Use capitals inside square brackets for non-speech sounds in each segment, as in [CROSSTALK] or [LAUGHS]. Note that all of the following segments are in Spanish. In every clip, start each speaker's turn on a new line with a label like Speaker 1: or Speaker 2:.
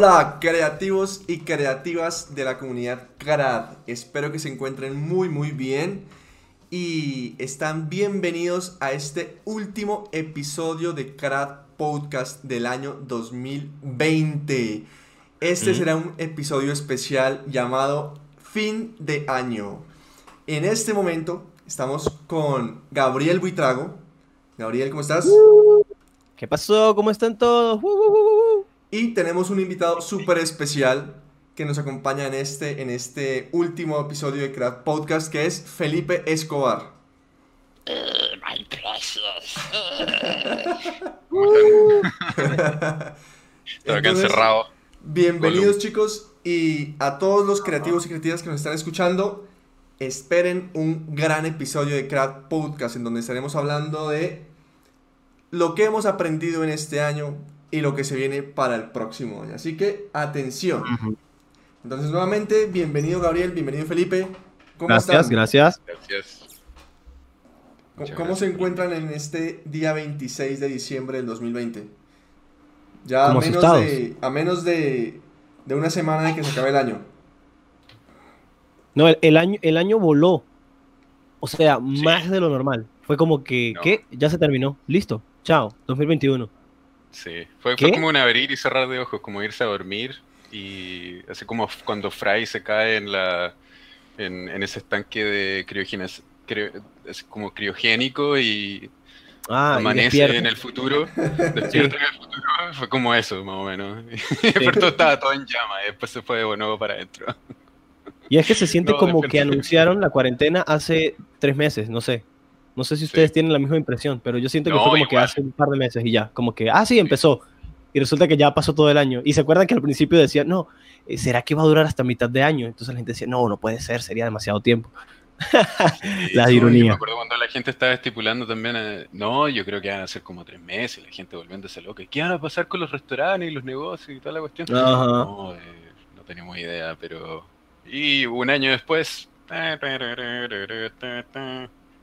Speaker 1: Hola creativos y creativas de la comunidad CRAD. Espero que se encuentren muy muy bien y están bienvenidos a este último episodio de CRAD Podcast del año 2020. Este será un episodio especial llamado Fin de Año. En este momento estamos con Gabriel Buitrago. Gabriel, ¿cómo estás?
Speaker 2: ¿Qué pasó? ¿Cómo están todos?
Speaker 1: Y tenemos un invitado súper especial que nos acompaña en este, en este último episodio de Craft Podcast, que es Felipe Escobar.
Speaker 3: Eh, my precious. [LAUGHS]
Speaker 4: Encerrado.
Speaker 1: Bienvenidos chicos y a todos los creativos y creativas que nos están escuchando, esperen un gran episodio de Craft Podcast en donde estaremos hablando de lo que hemos aprendido en este año, y lo que se viene para el próximo año. Así que atención. Entonces, nuevamente, bienvenido Gabriel, bienvenido Felipe.
Speaker 2: ¿Cómo gracias, están? gracias.
Speaker 4: Gracias.
Speaker 1: ¿Cómo, se encuentran en este día 26 de diciembre del 2020? Ya a menos, de, a menos de, de, una semana de que se acabe el año.
Speaker 2: No, el, año, el año voló. O sea, más de lo normal. Fue como que, ¿qué? Ya se terminó. Listo. Chao. 2021.
Speaker 4: Sí, fue, como un abrir y cerrar de ojos, como irse a dormir y así como cuando Fry se cae en la en, ese estanque de criogénesis, es como criogénico y ah, amanece en el futuro, [LAUGHS] despierta en el futuro, fue como eso más o menos. [LAUGHS] Y todo estaba todo en llama y después se fue de nuevo para adentro.
Speaker 2: Y es que se siente como que anunciaron la cuarentena hace tres meses, no sé. No sé si ustedes tienen la misma impresión, pero yo siento que fue como que hace un par de meses y ya, como que, ah, sí, empezó. Y resulta que ya pasó todo el año. Y se acuerdan que al principio decían, no, eh, ¿será que va a durar hasta mitad de año? Entonces la gente decía, no, no puede ser, sería demasiado tiempo. [LAUGHS] la ironía.
Speaker 4: me acuerdo cuando la gente estaba estipulando también, eh, no, yo creo que van a ser como tres meses, la gente volviéndose loca. ¿Qué van a pasar con los restaurantes y los negocios y toda la cuestión? No, eh, no tenemos idea, pero... Y un año después...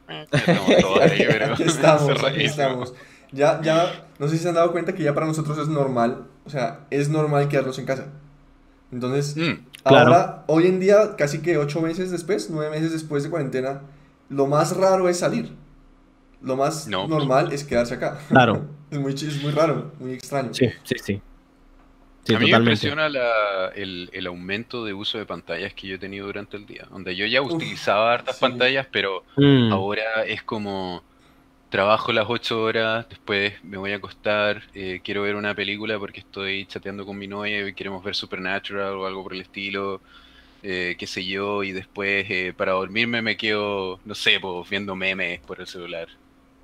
Speaker 4: [LAUGHS] [LAUGHS]
Speaker 1: Estamos todos ahí, pero estamos, estamos. Ya, ya, no sé si se han dado cuenta que ya para nosotros es normal, o sea, es normal quedarnos en casa. Entonces, mm, ahora, hoy en día, casi que ocho meses después, nueve meses después de cuarentena, lo más raro es salir. Lo más normal es quedarse acá.
Speaker 2: Claro. [LAUGHS]
Speaker 1: es, muy, es muy raro, muy extraño.
Speaker 2: Sí, sí, sí
Speaker 4: a mí me impresiona el, aumento de uso de pantallas que yo he tenido durante el día. Donde yo ya utilizaba hartas pantallas, pero mm. ahora es como trabajo las 8 horas, después me voy a acostar, eh, quiero ver una película porque estoy chateando con mi novia y queremos ver Supernatural o algo por el estilo, eh, qué sé yo, y después eh, para dormirme me quedo, no sé, pues, viendo memes por el celular.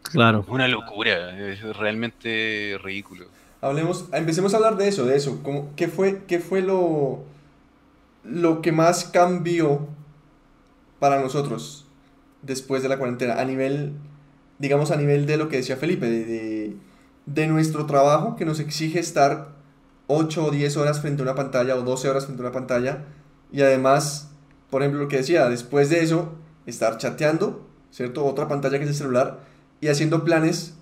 Speaker 2: Claro.
Speaker 4: Una locura, es realmente ridículo.
Speaker 1: Hablemos, empecemos a hablar de eso, de eso. ¿Qué fue, qué fue lo, lo que más cambió para nosotros después de la cuarentena? A nivel, digamos, a nivel de lo que decía Felipe, de, de, nuestro trabajo que nos exige estar 8 o 10 horas frente a una pantalla o 12 horas frente a una pantalla. Y además, por ejemplo, lo que decía, después de eso, estar chateando, ¿cierto? Otra pantalla que es el celular y haciendo planes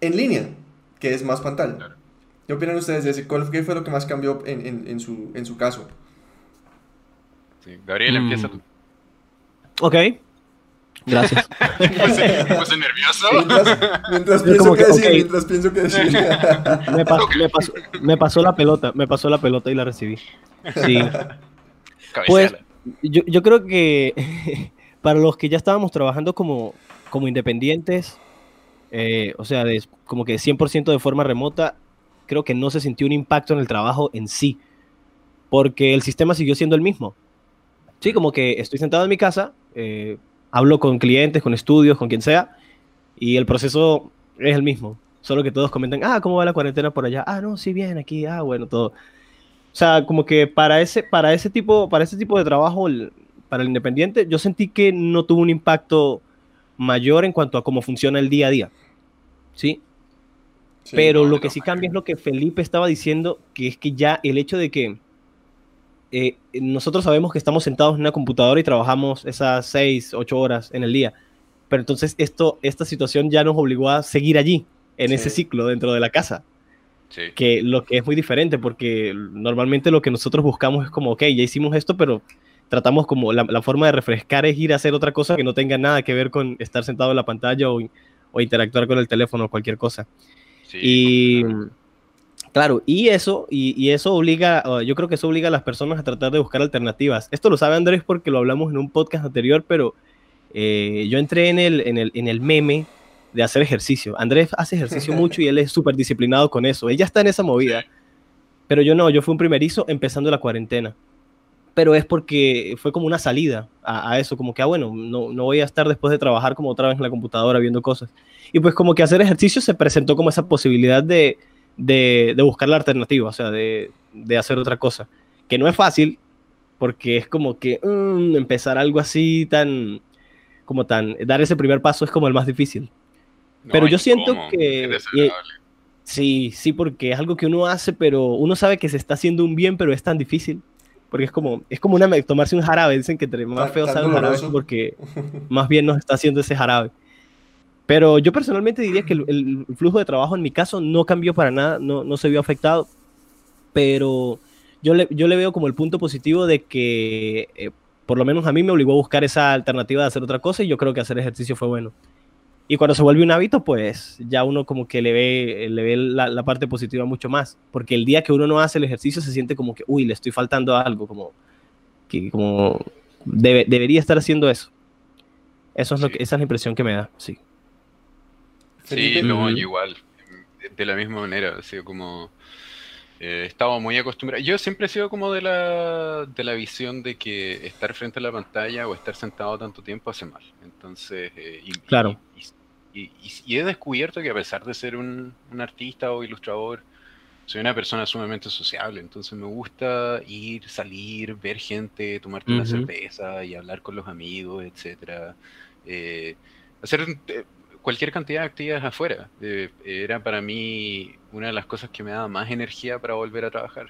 Speaker 1: en línea que es más pantalla. ¿Qué opinan ustedes de ese? ¿Qué fue lo que más cambió en, su, en su caso?
Speaker 4: Sí. Gabriel, mm. empieza tú.
Speaker 2: Ok. Gracias. [LAUGHS]
Speaker 4: ¿Me puse, nervioso? [LAUGHS]
Speaker 1: Mientras, pienso, que, decir, mientras pienso que decir.
Speaker 2: me, pasó, me, pasó, la pelota, me pasó la pelota y la recibí. Sí. Pues yo, yo creo que [LAUGHS] para los que ya estábamos trabajando como, como independientes, eh, o sea, como que 100% de forma remota, creo que no se sintió un impacto en el trabajo en sí, porque el sistema siguió siendo el mismo. Sí, como que estoy sentado en mi casa, eh, hablo con clientes, con estudios, con quien sea, y el proceso es el mismo. Solo que todos comentan, ah, ¿cómo va la cuarentena por allá? Ah, no, sí, bien, aquí, ah, bueno, todo. O sea, como que para ese, para ese, tipo, para ese tipo de trabajo, para el independiente, yo sentí que no tuvo un impacto mayor en cuanto a cómo funciona el día a día. ¿Sí? Pero lo que sí cambia es lo que Felipe estaba diciendo, que es que ya el hecho de que eh, nosotros sabemos que estamos sentados en una computadora y trabajamos esas seis, ocho horas en el día. Pero entonces esto, esta situación ya nos obligó a seguir allí, en ese ciclo dentro de la casa. Que lo que es muy diferente, porque normalmente lo que nosotros buscamos es como, ok, ya hicimos esto, pero tratamos como la, forma de refrescar es ir a hacer otra cosa que no tenga nada que ver con estar sentado en la pantalla o, o interactuar con el teléfono o cualquier cosa. y claro. y eso, y, eso obliga, yo creo que eso obliga a las personas a tratar de buscar alternativas. Esto lo sabe Andrés porque lo hablamos en un podcast anterior, pero eh, yo entré en el, en, el, en el meme de hacer ejercicio. Andrés hace ejercicio [LAUGHS] mucho y él es súper disciplinado con eso. Él ya está en esa movida. Pero yo no, yo fui un primerizo empezando la cuarentena pero es porque fue como una salida a, eso, como que, ah, bueno, no, no, voy a estar después de trabajar como otra vez en la computadora viendo cosas. Y pues como que hacer ejercicio se presentó como esa posibilidad de, de, de buscar la alternativa, o sea, de, de, hacer otra cosa, que no es fácil, porque es como que mm, empezar algo así tan, como tan, dar ese primer paso es como el más difícil. pero yo siento que... sí, sí, porque es algo que uno hace, pero uno sabe que se está haciendo un bien, pero es tan difícil porque es como, es como una, tomarse un jarabe. Dicen que más feo sabe un jarabe porque [LAUGHS] más bien nos está haciendo ese jarabe. Pero yo personalmente diría que el, flujo de trabajo en mi caso no cambió para nada, no, no se vio afectado. Pero yo le, yo le veo como el punto positivo de que, eh, por lo menos a mí me obligó a buscar esa alternativa de hacer otra cosa y yo creo que hacer ejercicio fue bueno. Y cuando se vuelve un hábito, pues ya uno como que le ve, le ve la, parte positiva mucho más. Porque el día que uno no hace el ejercicio se siente como que, uy, le estoy faltando algo, como que como debería estar haciendo eso. Eso es lo que, esa es la impresión que me da, sí.
Speaker 4: Sí, no, igual. De la misma manera, ha sido como... Eh, estaba muy acostumbrado. Yo siempre he sido como de la, de la visión de que estar frente a la pantalla o estar sentado tanto tiempo hace mal. Entonces, eh,
Speaker 2: claro.
Speaker 4: Y, he descubierto que a pesar de ser un, artista o ilustrador, soy una persona sumamente sociable, entonces me gusta ir, salir, ver gente, tomarte una cerveza y hablar con los amigos, etcétera. Eh, hacer eh, cualquier cantidad de actividades afuera. Eh, era para mí una de las cosas que me daba más energía para volver a trabajar.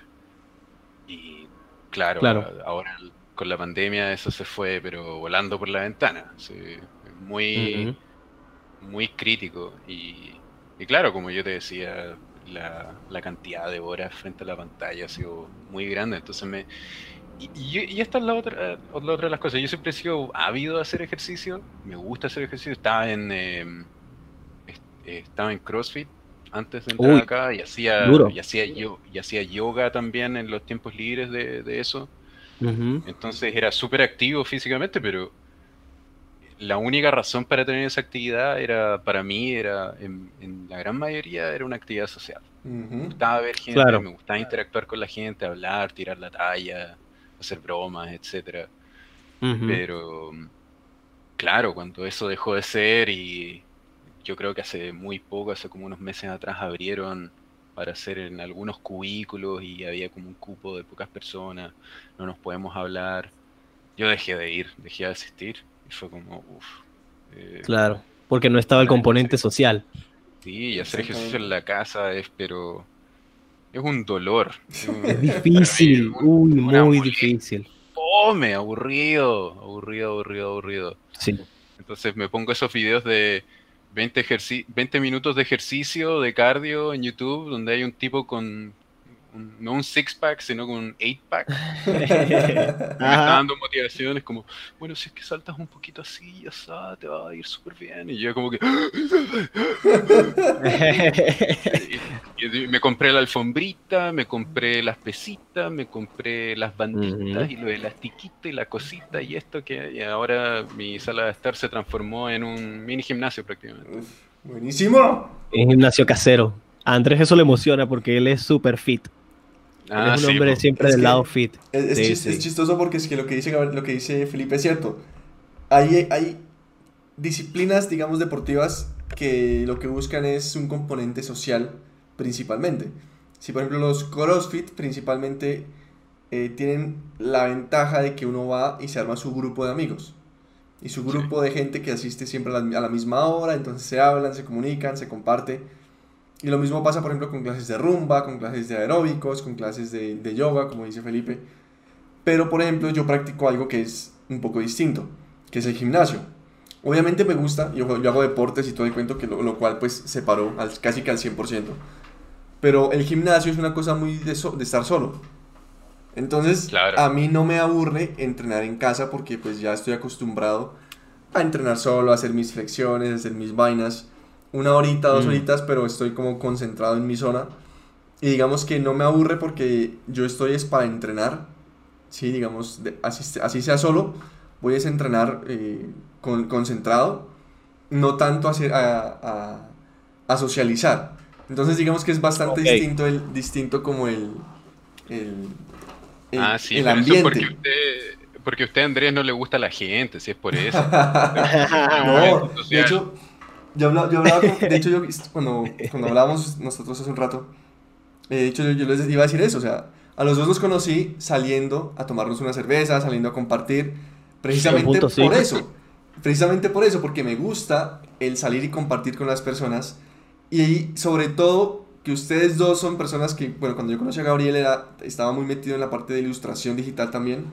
Speaker 4: Y claro, ahora con la pandemia eso se fue, pero volando por la ventana. muy muy crítico. Y, claro, como yo te decía, la, cantidad de horas frente a la pantalla ha sido muy grande. Entonces me. Y, esta es la otra, la otra de las cosas. Yo siempre he sido ávido de hacer ejercicio. Me gusta hacer ejercicio. Estaba en. Em, estaba en CrossFit antes de entrar acá y hacía, y hacía, yo, y hacía yoga también en los tiempos libres de, eso. Entonces era súper activo físicamente, pero la única razón para tener esa actividad era, para mí, era, en, la gran mayoría, era una actividad social. Me gustaba ver gente, me gustaba interactuar con la gente, hablar, tirar la talla, hacer bromas, etcétera. Pero, claro, cuando eso dejó de ser y yo creo que hace muy poco, hace como unos meses atrás, abrieron para hacer en algunos cubículos y había como un cupo de pocas personas, no nos podemos hablar. Yo dejé de ir, dejé de asistir y fue como, uff.
Speaker 2: Eh, claro, porque no estaba el componente social.
Speaker 4: Sí, y hacer ejercicio en la casa es, pero. Es un dolor.
Speaker 2: Es, [LAUGHS] difícil, uy, muy difícil.
Speaker 4: Fome, aburrido, aburrido, aburrido, aburrido.
Speaker 2: Sí.
Speaker 4: Entonces me pongo esos videos de 20, 20 minutos de ejercicio, de cardio en YouTube, donde hay un tipo con no un six pack, sino con un eight pack. [LAUGHS] me está dando motivaciones como, bueno, si es que saltas un poquito así, ya sabes, te va a ir súper bien. Y yo como que... [LAUGHS] y, me compré la alfombrita, me compré las pesitas, me compré las banditas y lo elastiquito y la cosita y esto que ahora mi sala de estar se transformó en un mini gimnasio prácticamente.
Speaker 1: buenísimo.
Speaker 2: Un gimnasio casero. A Andrés eso le emociona porque él es súper fit. Ah, es un hombre siempre del lado fit.
Speaker 1: Es, chistoso porque es que lo que dice, lo que dice Felipe es cierto. Hay, hay disciplinas, digamos, deportivas que lo que buscan es un componente social principalmente. Si por ejemplo los CrossFit principalmente eh, tienen la ventaja de que uno va y se arma su grupo de amigos. Y su grupo de gente que asiste siempre a la, a la misma hora, entonces se hablan, se comunican, se comparte y lo mismo pasa, por ejemplo, con clases de rumba, con clases de aeróbicos, con clases de, de yoga, como dice Felipe. Pero, por ejemplo, yo practico algo que es un poco distinto, que es el gimnasio. Obviamente me gusta, yo, yo hago deportes y todo el cuento, que lo, lo cual pues se paró al, casi que al 100%. pero el gimnasio es una cosa muy de, de estar solo. Entonces, a mí no me aburre entrenar en casa porque pues ya estoy acostumbrado a entrenar solo, a hacer mis flexiones, a hacer mis vainas. Una horita, dos mm. horitas, pero estoy como concentrado en mi zona. Y digamos que no me aburre porque yo estoy es para entrenar. Sí, digamos, así, así, sea solo, voy a entrenar eh, con, concentrado, no tanto a, a, socializar. Entonces digamos que es bastante distinto, el, distinto como el, el,
Speaker 4: ah, sí, el ambiente. porque usted, porque a usted, Andrés, no le gusta la gente, si es por eso. [LAUGHS]
Speaker 1: no, de hecho, yo hablaba, yo hablaba de hecho, yo, [LAUGHS] cuando, cuando hablábamos nosotros hace un rato, eh, de hecho, yo, yo, les iba a decir eso, o sea, a los dos los conocí saliendo a tomarnos una cerveza, saliendo a compartir, precisamente por eso, precisamente por eso, porque me gusta el salir y compartir con las personas, y sobre todo que ustedes dos son personas que, bueno, cuando yo conocí a Gabriel era, estaba muy metido en la parte de ilustración digital también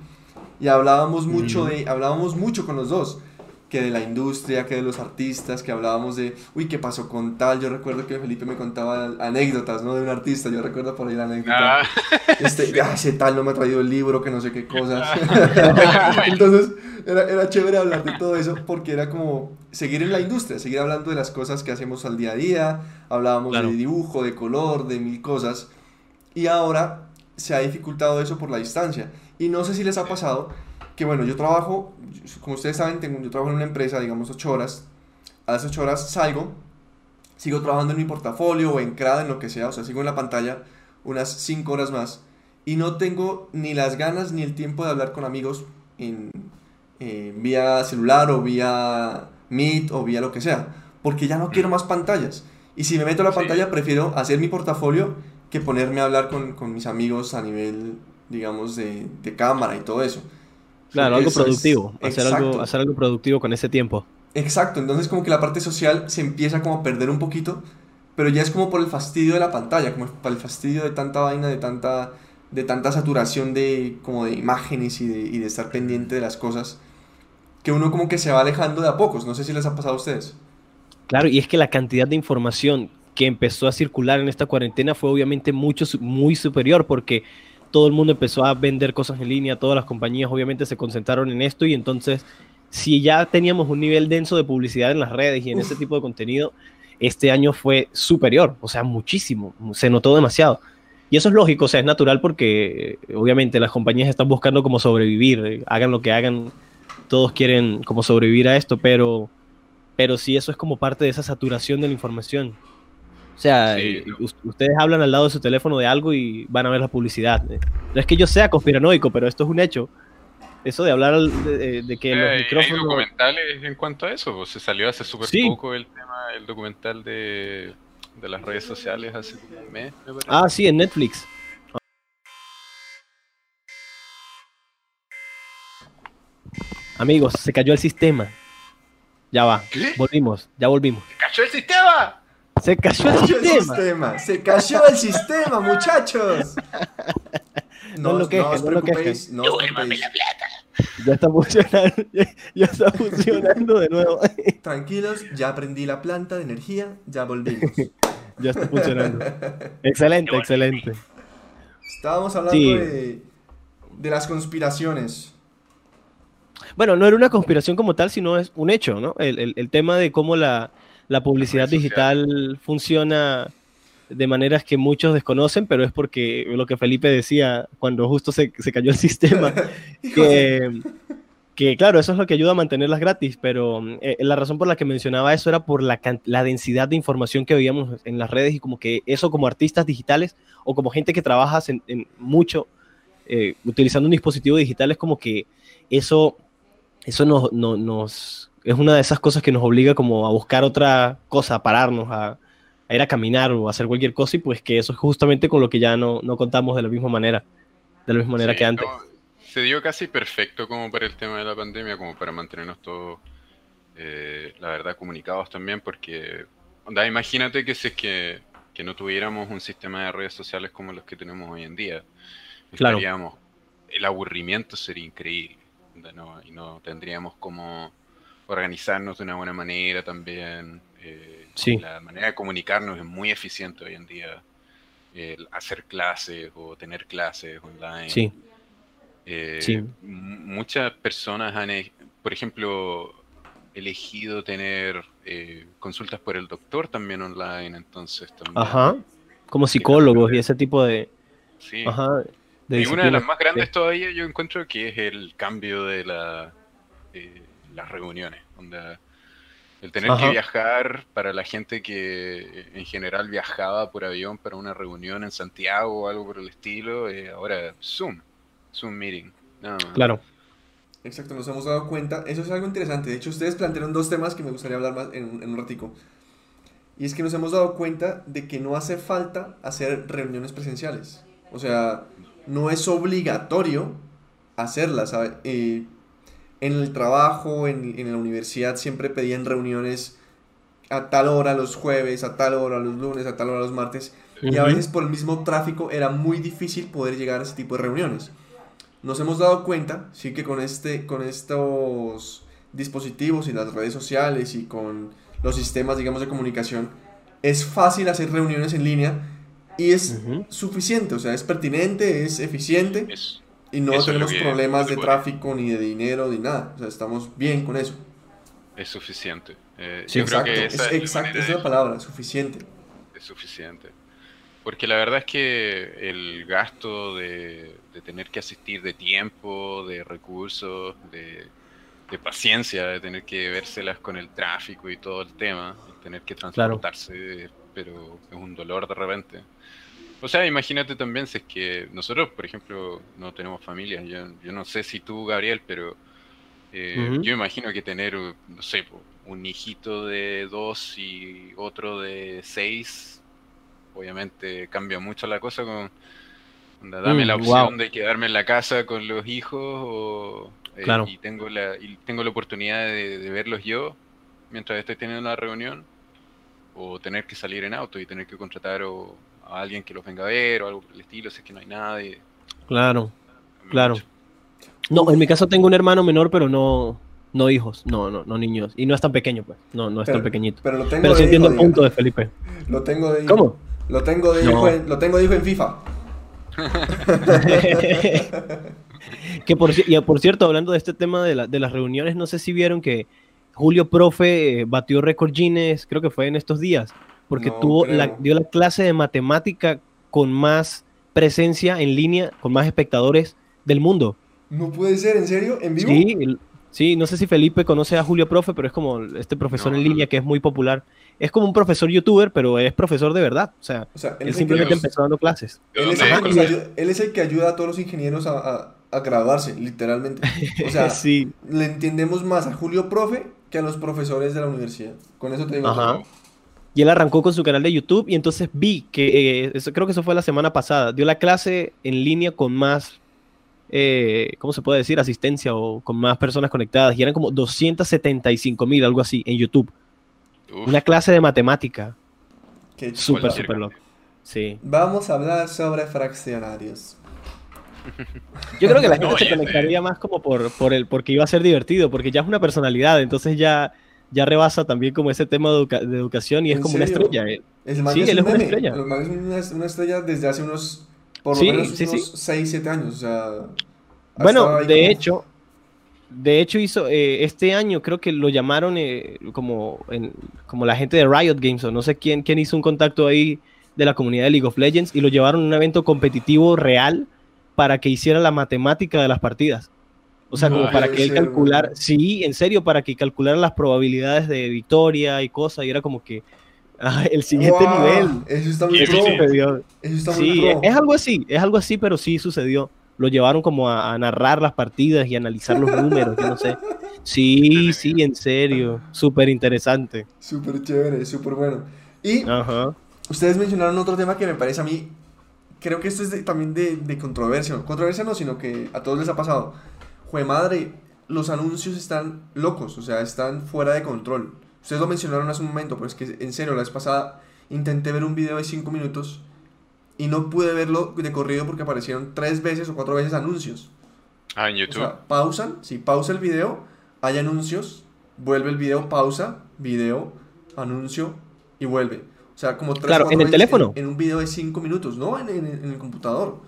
Speaker 1: y hablábamos mucho de, hablábamos mucho con los dos, que de la industria, que de los artistas, que hablábamos de, uy, ¿qué pasó con tal? Yo recuerdo que Felipe me contaba anécdotas, ¿no? De un artista, yo recuerdo por ahí la anécdota. Ah. [LAUGHS] Este, ah, ese tal no me ha traído el libro, que no sé qué cosas. [LAUGHS] Entonces, era, era chévere hablar de todo eso porque era como seguir en la industria, seguir hablando de las cosas que hacemos al día a día, hablábamos de dibujo, de color, de mil cosas. Y ahora se ha dificultado eso por la distancia. Y no sé si les ha pasado que, bueno, yo trabajo, como ustedes saben, tengo, yo trabajo en una empresa, digamos, 8 horas. A las 8 horas salgo, sigo trabajando en mi portafolio o en CRAD, en lo que sea, o sea, sigo en la pantalla unas 5 horas más. Y no tengo ni las ganas ni el tiempo de hablar con amigos en, eh, vía celular o vía Meet o vía lo que sea, porque ya no quiero más pantallas. Y si me meto a la pantalla, prefiero hacer mi portafolio que ponerme a hablar con, con mis amigos a nivel, digamos, de, de, cámara y todo eso.
Speaker 2: Claro, algo productivo, hacer, algo, hacer algo productivo con ese tiempo.
Speaker 1: Exacto, entonces como que la parte social se empieza como a perder un poquito, pero ya es como por el fastidio de la pantalla, como por el fastidio de tanta vaina, de tanta, de tanta saturación de, como de imágenes y de, y de estar pendiente de las cosas, que uno como que se va alejando de a pocos, no sé si les ha pasado a ustedes.
Speaker 2: Claro, y es que la cantidad de información que empezó a circular en esta cuarentena fue obviamente mucho, muy superior porque todo el mundo empezó a vender cosas en línea, todas las compañías obviamente se concentraron en esto y entonces si ya teníamos un nivel denso de publicidad en las redes y en ese tipo de contenido, este año fue superior, o sea, muchísimo, se notó demasiado. Y eso es lógico, o sea, es natural porque obviamente las compañías están buscando cómo sobrevivir, hagan lo que hagan, todos quieren como sobrevivir a esto, pero, pero sí, eso es como parte de esa saturación de la información. O sea, eh, ustedes hablan al lado de su teléfono de algo y van a ver la publicidad. No es que yo sea conspiranoico, pero esto es un hecho. Eso de hablar de, que los micrófonos...
Speaker 4: Hay documentales en cuanto a eso. Pues, se salió hace súper poco el tema, el documental de, de las redes sociales hace un mes.
Speaker 2: Ah, sí, en Netflix. Amigos, se cayó el sistema. Ya va. Volvimos, ya volvimos.
Speaker 4: ¡Se cayó el sistema!
Speaker 2: Se cayó el, sistema.
Speaker 1: Se cayó el sistema, muchachos.
Speaker 2: No, [LAUGHS] no lo quejes, no, lo quejes.
Speaker 3: No la plata.
Speaker 2: Ya está funcionando, [LAUGHS] ya, está funcionando de nuevo. [LAUGHS]
Speaker 1: Tranquilos, ya aprendí la planta de energía, ya volvimos.
Speaker 2: ya está funcionando. Excelente, excelente.
Speaker 1: Estábamos hablando de, de las conspiraciones.
Speaker 2: Bueno, no era una conspiración como tal, sino es un hecho, ¿no? El, el, el tema de cómo la, la publicidad digital funciona de maneras que muchos desconocen, pero es porque lo que Felipe decía cuando justo se, cayó el [LAUGHS] sistema, [LAUGHS] que, claro, eso es lo que ayuda a mantenerlas gratis, pero eh, la razón por la que mencionaba eso era por la, la, densidad de información que veíamos en las redes y como que eso como artistas digitales o como gente que trabaja en, mucho eh, utilizando un dispositivo digital es como que eso, eso nos, nos es una de esas cosas que nos obliga como a buscar otra cosa, a pararnos, a, ir a caminar o a hacer cualquier cosa y pues que eso es justamente con lo que ya no, no contamos de la misma manera, de la misma manera que antes.
Speaker 4: se dio casi perfecto como para el tema de la pandemia, como para mantenernos todos, eh, la verdad, comunicados también, porque, onda, imagínate que si es que, que, no tuviéramos un sistema de redes sociales como los que tenemos hoy en día, estaríamos, el aburrimiento sería increíble, ¿no? y no tendríamos como organizarnos de una buena manera también. Eh, La manera de comunicarnos es muy eficiente hoy en día. el hacer clases o tener clases online. Sí. Eh, muchas personas han, e, por ejemplo, elegido tener eh, consultas por el doctor también online, entonces también.
Speaker 2: Ajá, como psicólogos y ese tipo de...
Speaker 4: Sí. Ajá, y una de las más grandes todavía yo encuentro que es el cambio de la, las reuniones, donde el tener que viajar para la gente que en general viajaba por avión para una reunión en Santiago o algo por el estilo, eh, ahora Zoom, Zoom Meeting.
Speaker 2: Claro.
Speaker 1: Exacto, nos hemos dado cuenta. Eso es algo interesante. De hecho, ustedes plantearon dos temas que me gustaría hablar más en, en un ratico. Y es que nos hemos dado cuenta de que no hace falta hacer reuniones presenciales. O sea, no es obligatorio hacerlas. Eh, en el trabajo, en, en, la universidad, siempre pedían reuniones a tal hora los jueves, a tal hora los lunes, a tal hora los martes. Y a veces por el mismo tráfico era muy difícil poder llegar a ese tipo de reuniones. Nos hemos dado cuenta, sí que con, este, con estos dispositivos y las redes sociales y con los sistemas, digamos, de comunicación, es fácil hacer reuniones en línea y es suficiente, o sea, es pertinente, es eficiente y no tenemos problemas de tráfico ni de dinero ni nada, o sea, estamos bien con eso.
Speaker 4: Es suficiente. Eh,
Speaker 1: sí, exacto, es, exacto, es la palabra, suficiente.
Speaker 4: Es suficiente. Porque la verdad es que el gasto de, tener que asistir de tiempo, de recursos, de, paciencia, de tener que vérselas con el tráfico y todo el tema, tener que transportarse, pero es un dolor de repente. O sea, imagínate también si es que nosotros, por ejemplo, no tenemos familia. Yo, yo no sé si tú, Gabriel, pero eh, yo imagino que tener, no sé, un hijito de dos y otro de seis, obviamente cambia mucho la cosa con... Dame mm, la opción de quedarme en la casa con los hijos o, eh, y, tengo la, y tengo la oportunidad de, de verlos yo mientras estoy teniendo una reunión o tener que salir en auto y tener que contratar o, a alguien que los venga a ver o algo por el estilo, si es que no hay nadie.
Speaker 2: Claro, claro. No, en mi caso tengo un hermano menor, pero no, no hijos, no, no, no niños. Y no es tan pequeño, pues. No, no es tan pequeñito. Pero, lo tengo pero sí entiendo el punto de Felipe.
Speaker 1: Lo tengo de hijo. ¿Cómo? Lo tengo de hijo, en, lo tengo de hijo en FIFA. [LAUGHS]
Speaker 2: que por, y por cierto, hablando de este tema de, la, de las reuniones, no sé si vieron que Julio Profe eh, batió récord Guinness, creo que fue en estos días, porque tuvo la, dio la clase de matemática con más presencia en línea, con más espectadores del mundo.
Speaker 1: No puede ser, ¿en serio? ¿En vivo?
Speaker 2: Sí, sí, no sé si Felipe conoce a Julio Profe, pero es como este profesor en línea que es muy popular. Es como un profesor youtuber, pero es profesor de verdad. O sea, él, simplemente empezó dando clases.
Speaker 1: Él es, el que ayuda a todos los ingenieros a, a, graduarse, literalmente. O sea, [LAUGHS] sí. le entendemos más a Julio Profe que a los profesores de la universidad. Con eso te digo. Ajá.
Speaker 2: Y él arrancó con su canal de YouTube y entonces vi que, eh, eso, creo que eso fue la semana pasada, dio la clase en línea con más, eh, ¿cómo se puede decir? Asistencia o con más personas conectadas. Y eran como 275 mil, algo así, en YouTube. Una clase de matemática. Súper, súper loco. Sí.
Speaker 1: Vamos a hablar sobre fraccionarios. [LAUGHS]
Speaker 2: Yo creo que la gente se conectaría más como por, por el, porque iba a ser divertido, porque ya es una personalidad, entonces ya, ya rebasa también como ese tema de, educación y es como una estrella. Eh.
Speaker 1: sí, él es una estrella. es una, estrella desde hace unos, por lo menos unos 6, 7 años. O sea,
Speaker 2: bueno, de hecho, de hecho hizo, eh, este año creo que lo llamaron eh, como, en, como la gente de Riot Games o no sé quién, quién hizo un contacto ahí de la comunidad de League of Legends y lo llevaron a un evento competitivo real para que hiciera la matemática de las partidas. O sea, como para que él calculara, sí, en serio, para que calculara las probabilidades de victoria y cosas, y era como que ah, el siguiente nivel.
Speaker 1: Eso está muy Eso
Speaker 2: está sí, es algo así, es algo así, pero sí sucedió. Lo llevaron como a, narrar las partidas y analizar los números, yo no sé. [LAUGHS] Sí, sí, en serio, súper interesante.
Speaker 1: Súper chévere, súper bueno. Y ustedes mencionaron otro tema que me parece a mí, creo que esto es también de, de controversia, controversia no, sino que a todos les ha pasado Jue madre, los anuncios están locos, o sea, están fuera de control. Ustedes lo mencionaron hace un momento, pero es que en serio, la vez pasada intenté ver un video de 5 minutos y no pude verlo de corrido porque aparecieron tres veces o cuatro veces anuncios.
Speaker 4: Ah, en YouTube. O sea,
Speaker 1: pausan, si pausa el video, hay anuncios, vuelve el video, pausa, video, anuncio y vuelve. O sea, como tres
Speaker 2: Claro, en el teléfono.
Speaker 1: En, un video de cinco minutos, ¿no? En, el computador.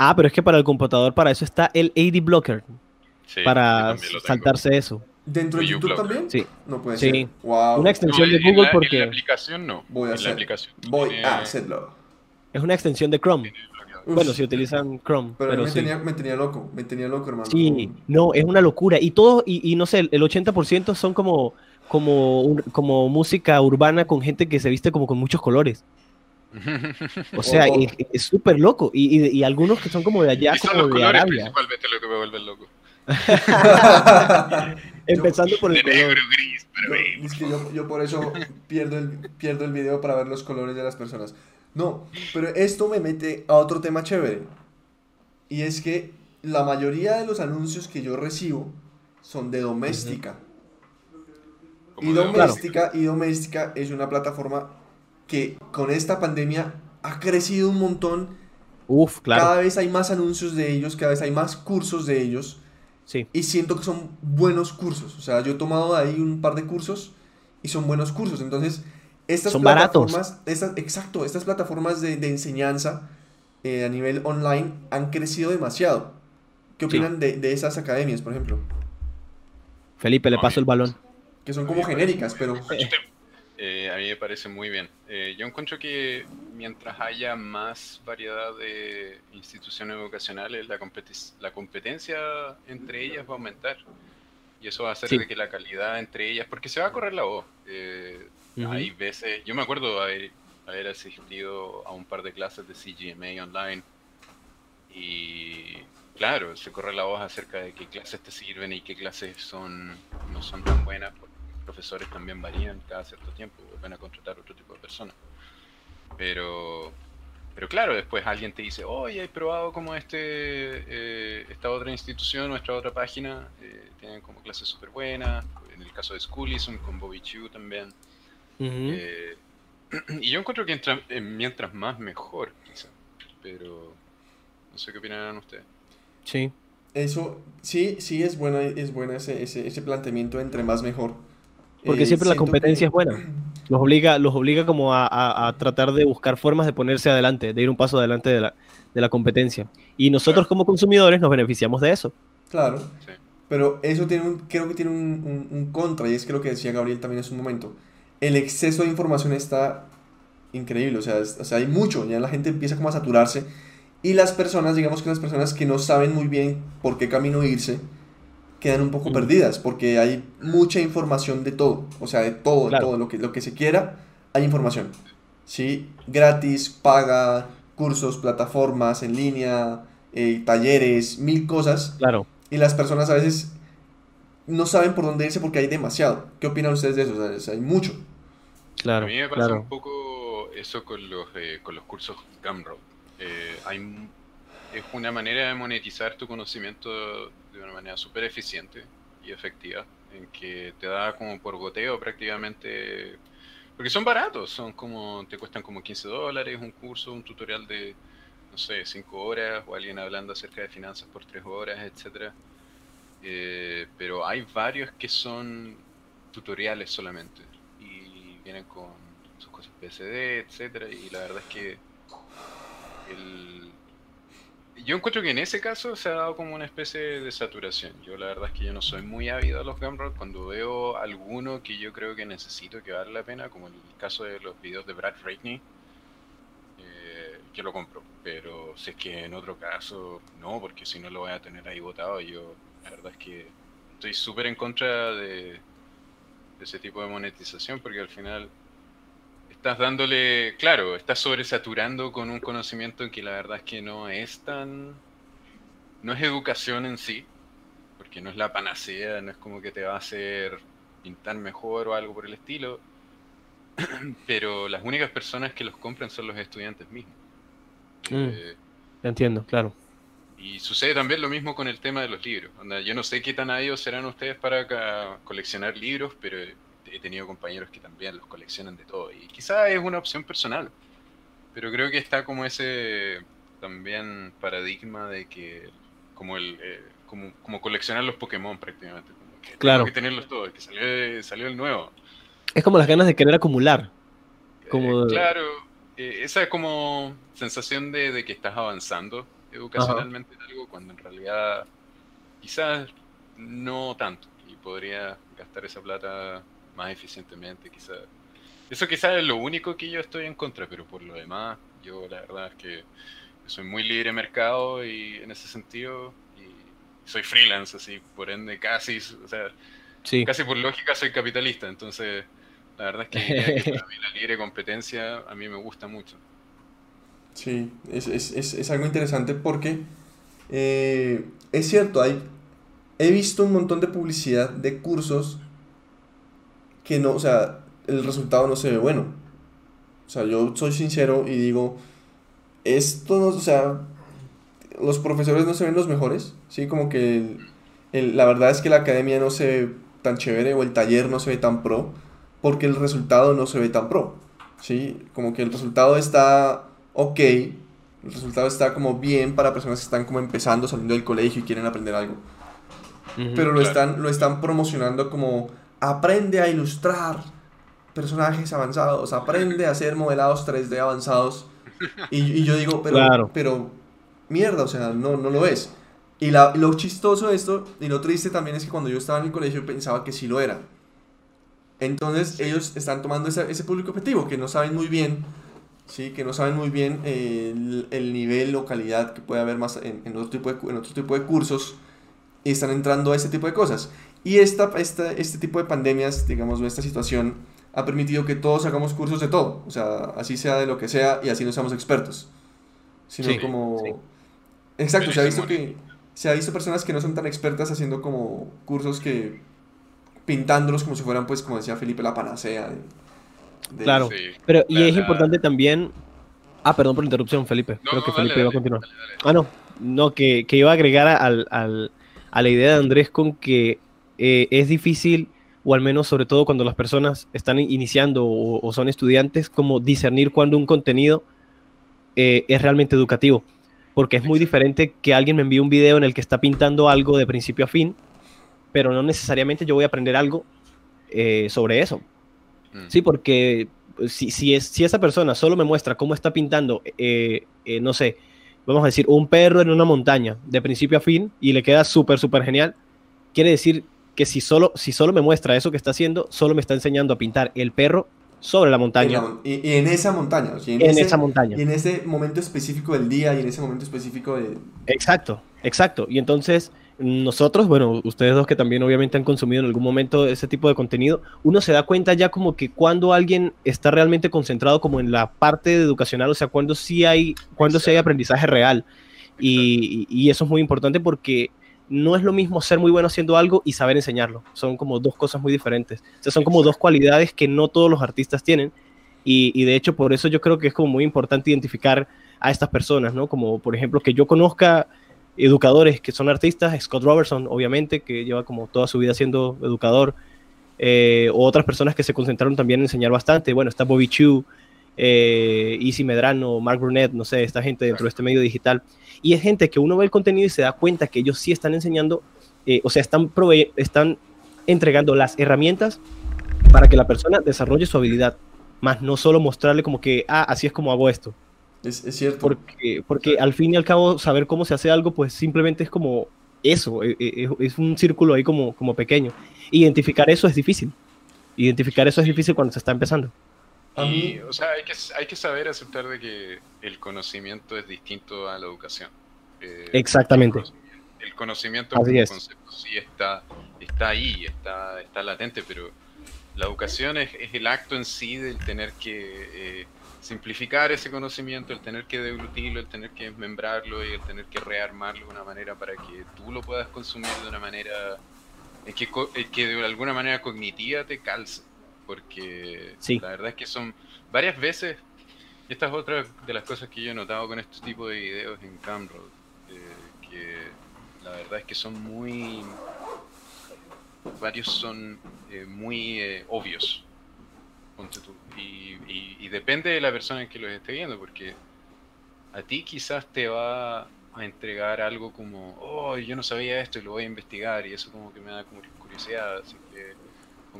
Speaker 2: Ah, pero es que para el computador, para eso está el AD Blocker. para saltarse eso.
Speaker 1: ¿Dentro de YouTube también?
Speaker 2: Sí.
Speaker 1: No puede ser.
Speaker 2: Wow. Una extensión de Google porque.
Speaker 4: En la aplicación no.
Speaker 1: Voy a
Speaker 4: hacer. La aplicación.
Speaker 1: Voy a hacerlo.
Speaker 2: Es una extensión de Chrome. bueno, si utilizan Chrome.
Speaker 1: Pero, me, tenía, me, tenía, loco, me tenía loco, hermano.
Speaker 2: Sí, no, es una locura. Y todo, y, y no sé, el 80% son como, como, como música urbana con gente que se viste como con muchos colores. O sea, es súper loco. Y, y, y, algunos que son como de allá, como de Arabia.
Speaker 4: Principalmente lo que me vuelve loco. [LAUGHS]
Speaker 2: Empezando por el
Speaker 4: color. negro, gris, pero
Speaker 1: es que yo, yo, por eso pierdo el, pierdo el video para ver los colores de las personas. No, pero esto me mete a otro tema chévere. Y es que la mayoría de los anuncios que yo recibo son de doméstica. Y doméstica, y doméstica es una plataforma que con esta pandemia ha crecido un montón.
Speaker 2: Uf, claro.
Speaker 1: Cada vez hay más anuncios de ellos, cada vez hay más cursos de ellos.
Speaker 2: Sí.
Speaker 1: Y siento que son buenos cursos. O sea, yo he tomado ahí un par de cursos y son buenos cursos. Entonces, estas
Speaker 2: son
Speaker 1: plataformas, Estas, exacto, estas plataformas de, de enseñanza eh, a nivel online han crecido demasiado. ¿Qué opinan de, de, esas academias, por ejemplo?
Speaker 2: Felipe, le paso el balón.
Speaker 1: Que son como genéricas, pero...
Speaker 4: Eh, a mí me parece muy bien. Eh, yo encuentro que mientras haya más variedad de instituciones educacionales, la, la competencia entre ellas va a aumentar. Y eso va a hacer de que la calidad entre ellas, porque se va a correr la voz. Eh, hay veces, yo me acuerdo haber, haber asistido a un par de clases de CGMA online y claro, se corre la voz acerca de qué clases te sirven y qué clases son no son tan buenas profesores también varían cada cierto tiempo, vuelven a contratar otro tipo de personas. Pero, pero claro, después alguien te dice, oye, he probado como este, eh, esta otra institución, nuestra otra página, eh, tienen como clases súper buenas, en el caso de Schoolism, con Bobby Chu también. Eh, [CLEARS THROAT] y yo encuentro que mientras más mejor, quizá, pero no sé qué opinarán ustedes.
Speaker 2: Sí.
Speaker 1: Eso, sí, sí es buena, es buena ese, ese, ese planteamiento entre más mejor
Speaker 2: porque siempre la competencia es buena. Los obliga, los obliga como a, tratar de buscar formas de ponerse adelante, de ir un paso adelante de la, de la competencia. Y nosotros como consumidores nos beneficiamos de eso.
Speaker 1: Claro. Pero eso tiene un, creo que tiene un, un, contra, y es que lo que decía Gabriel también en un momento. El exceso de información está increíble, o sea, o sea, hay mucho, ya la gente empieza como a saturarse. Y las personas, digamos que las personas que no saben muy bien por qué camino irse, quedan un poco perdidas porque hay mucha información de todo, o sea, de todo, de todo lo que, lo que se quiera, hay información. ¿sí? Gratis, paga, cursos, plataformas en línea, eh, talleres, mil cosas.
Speaker 2: Claro.
Speaker 1: Y las personas a veces no saben por dónde irse porque hay demasiado. ¿Qué opinan ustedes de eso? O sea, hay mucho.
Speaker 2: Claro.
Speaker 4: A mí me pasa un poco eso con los, eh, con los cursos Gumroad. Eh, hay es una manera de monetizar tu conocimiento de una manera súper eficiente y efectiva, en que te da como por goteo prácticamente, porque son baratos, son como, te cuestan como 15 dólares un curso, un tutorial de, no sé, 5 horas, o alguien hablando acerca de finanzas por 3 horas, etcétera. Eh, pero hay varios que son tutoriales solamente y vienen con sus cosas PSD, etcétera, y la verdad es que el, yo encuentro que en ese caso se ha dado como una especie de saturación. Yo la verdad es que yo no soy muy ávido a los Gumroad. Cuando veo alguno que yo creo que necesito, que vale la pena, como el caso de los videos de Brad Frankney, eh, yo lo compro. Pero si es que en otro caso, no, porque si no lo voy a tener ahí votado. Yo la verdad es que estoy súper en contra de, de ese tipo de monetización, porque al final estás dándole, claro, estás sobresaturando con un conocimiento que la verdad es que no es tan, no es educación en sí, porque no es la panacea, no es como que te va a hacer pintar mejor o algo por el estilo, [CLEARS THROAT] pero las únicas personas que los compran son los estudiantes mismos.
Speaker 2: Mm, eh, entiendo, claro.
Speaker 4: Y sucede también lo mismo con el tema de los libros. yo no sé qué tan ávidos serán ustedes para coleccionar libros, pero he tenido compañeros que también los coleccionan de todo. Y quizá es una opción personal, pero creo que está como ese también paradigma de que, como el eh, como, como, coleccionar los Pokémon prácticamente.
Speaker 2: claro.
Speaker 4: que tenerlos todos, que salió, salió el nuevo.
Speaker 2: Es como las ganas de querer acumular. Como...
Speaker 4: claro, esa es como sensación de, de que estás avanzando educacionalmente en algo cuando en realidad quizás no tanto y podría gastar esa plata más eficientemente quizás. Eso quizás es lo único que yo estoy en contra, pero por lo demás, yo la verdad es que soy muy libre mercado y en ese sentido y soy freelance, así, por ende casi, o sea, casi por lógica soy capitalista, entonces la verdad es que, la libre competencia a mí me gusta mucho.
Speaker 1: Sí, es, es, es, es algo interesante porque eh, es cierto, hay, he visto un montón de publicidad de cursos que no, o sea, el resultado no se ve bueno. O sea, yo soy sincero y digo, esto no, o sea, los profesores no se ven los mejores, ¿sí? Como que la verdad es que la academia no se ve tan chévere o el taller no se ve tan pro porque el resultado no se ve tan pro, ¿sí? Como que el resultado está ok, el resultado está como bien para personas que están como empezando, saliendo del colegio y quieren aprender algo. pero lo, están, lo están promocionando como aprende a ilustrar personajes avanzados, aprende a hacer modelados 3D avanzados. Y, y yo digo, pero, pero mierda, o sea, no, no lo es. Y la, lo chistoso de esto, y lo triste también es que cuando yo estaba en el colegio pensaba que sí lo era. Entonces ellos están tomando ese, ese público objetivo, que no saben muy bien ¿sí? que no saben muy bien eh, el, nivel o calidad que puede haber más en, otro tipo de, en otro tipo de cursos y están entrando a ese tipo de cosas. Y esta, esta, este tipo de pandemias, digamos, esta situación ha permitido que todos hagamos cursos de todo, o sea, así sea de lo que sea y así no seamos expertos, sino como... Exacto, se ha visto que se ha visto personas que no son tan expertas haciendo como cursos que pintándolos como si fueran, pues, como decía Felipe, la panacea.
Speaker 2: Claro, pero y es importante también... Ah, perdón por la interrupción, Felipe. Creo que Felipe iba a continuar. ah, no, no, que, que iba a agregar al, al, a la idea de Andrés con que eh, es difícil, o al menos sobre todo cuando las personas están iniciando o, son estudiantes, como discernir cuando un contenido eh, es realmente educativo. Porque es muy diferente que alguien me envíe un video en el que está pintando algo de principio a fin, pero no necesariamente yo voy a aprender algo eh, sobre eso. Mm. Sí, porque pues, si, si, es, si esa persona solo me muestra cómo está pintando, eh, eh, no sé, vamos a decir, un perro en una montaña de principio a fin y le queda súper, súper genial, quiere decir que si solo, si solo me muestra eso que está haciendo, solo me está enseñando a pintar el perro sobre la montaña.
Speaker 1: y, en esa montaña.
Speaker 2: en, esa montaña.
Speaker 1: Y en ese momento específico del día y en ese momento específico de...
Speaker 2: Exacto, exacto. Y entonces nosotros, bueno, ustedes dos que también obviamente han consumido en algún momento ese tipo de contenido, uno se da cuenta ya como que cuando alguien está realmente concentrado como en la parte educacional, o sea, cuando sí hay, cuando sí hay aprendizaje real. Y, eso es muy importante porque no es lo mismo ser muy bueno haciendo algo y saber enseñarlo. Son como dos cosas muy diferentes. O sea, son como dos cualidades que no todos los artistas tienen. Y, de hecho, por eso yo creo que es como muy importante identificar a estas personas, ¿no? Como, por ejemplo, que yo conozca educadores que son artistas, Scott Robertson, obviamente, que lleva como toda su vida siendo educador, eh, o otras personas que se concentraron también en enseñar bastante. Bueno, está Bobby Chu, eh, Easy Medrano, Mark Burnett, no sé, esta gente dentro de este medio digital. Y es gente que uno ve el contenido y se da cuenta que ellos sí están enseñando, eh, o sea, están, están entregando las herramientas para que la persona desarrolle su habilidad, más no solo mostrarle como que, ah, así es como hago esto.
Speaker 1: Es, cierto.
Speaker 2: Porque, porque al fin y al cabo, saber cómo se hace algo, pues simplemente es como eso, e, e, es, un círculo ahí como, como pequeño. Identificar eso es difícil. Identificar eso es difícil cuando se está empezando.
Speaker 4: Y, o sea, hay que, hay que saber aceptar de que el conocimiento es distinto a la educación.
Speaker 2: Eh, Exactamente.
Speaker 4: El conocimiento, como concepto sí está, está ahí, está, está latente, pero la educación es, es el acto en sí del tener que eh, simplificar ese conocimiento, el tener que deglutirlo, el tener que desmembrarlo y el tener que rearmarlo de una manera para que tú lo puedas consumir de una manera que, que de alguna manera cognitiva te calce. Porque la verdad es que son varias veces, y esta es otra de las cosas que yo he notado con este tipo de videos en Camroad, eh, que la verdad es que son muy, varios son eh, muy eh, obvios y, depende de la persona en que los esté viendo, porque a ti quizás te va a entregar algo como, oh, yo no sabía esto y lo voy a investigar, y eso como que me da como curiosidad, así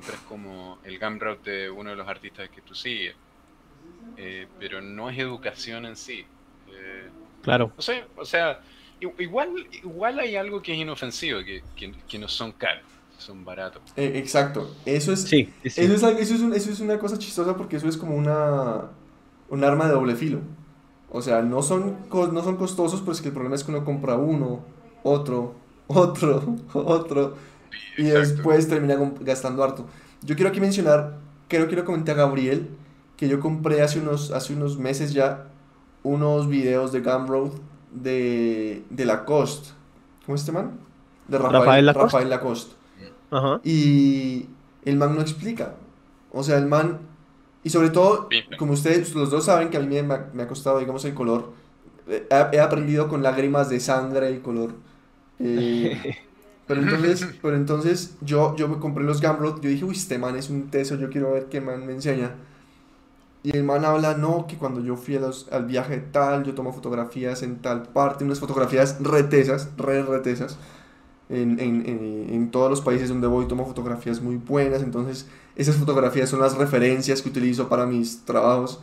Speaker 4: que compras como el Gumroad de uno de los artistas que tú sigues. pero no es educación en sí.
Speaker 2: claro.
Speaker 4: O sea, o sea igual, igual hay algo que es inofensivo, que, que, no son caros son baratos.
Speaker 1: exacto. Eso es, sí, Eso, es, eso, es es una cosa chistosa porque eso es como una, un arma de doble filo. O sea, no son, no son costosos, pero es que el problema es que uno compra uno, otro, [LAUGHS] otro, otro, y después termina gastando harto. Yo quiero aquí mencionar, creo que lo comenté a Gabriel, que yo compré hace unos, hace unos meses ya unos videos de Gumroad de, de Lacoste. ¿Cómo es este man? De Rafael, Rafael Lacoste. Ajá. Y el man no explica. O sea, el man y sobre todo, como ustedes los dos saben que a mí me, me ha costado, digamos, el color. He, aprendido con lágrimas de sangre el color. Eh, [LAUGHS] pero entonces, [LAUGHS] pero entonces yo, yo me compré los Gamrot. Yo dije, uy, este man es un teso, yo quiero ver qué man me enseña. Y el man habla, no, que cuando yo fui al viaje tal, yo tomo fotografías en tal parte, unas fotografías retesas, re retesas en, en, en, todos los países donde voy tomo fotografías muy buenas, entonces esas fotografías son las referencias que utilizo para mis trabajos.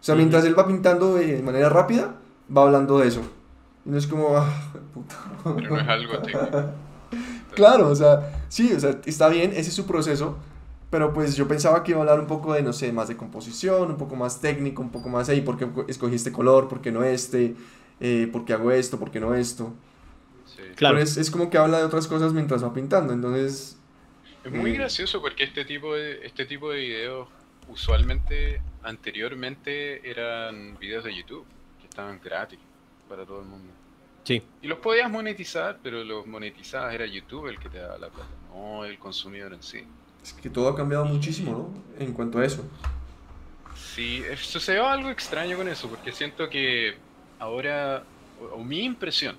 Speaker 1: O sea, mientras él va pintando de manera rápida, va hablando de eso. Y no es como, ah,
Speaker 4: puta. Pero no es algo [LAUGHS]
Speaker 1: claro, o sea, sí, o sea, está bien, ese es su proceso, pero pues yo pensaba que iba a hablar un poco de, no sé, más de composición, un poco más técnico, un poco más ahí, ¿por qué escogí este color? ¿Por qué no este? Eh, ¿Por qué hago esto? ¿Por qué no esto? Claro. es, es, como que habla de otras cosas mientras va pintando, entonces...
Speaker 4: Es muy mm. gracioso porque este tipo de, este tipo de videos usualmente, anteriormente, eran videos de YouTube, que estaban gratis para todo el mundo.
Speaker 2: Sí.
Speaker 4: Y los podías monetizar, pero los monetizabas era YouTube el que te daba la plata, no el consumidor en sí.
Speaker 1: Es que todo ha cambiado muchísimo, ¿no? En cuanto a eso.
Speaker 4: Sí, sucedió algo extraño con eso, porque siento que ahora, o mi impresión,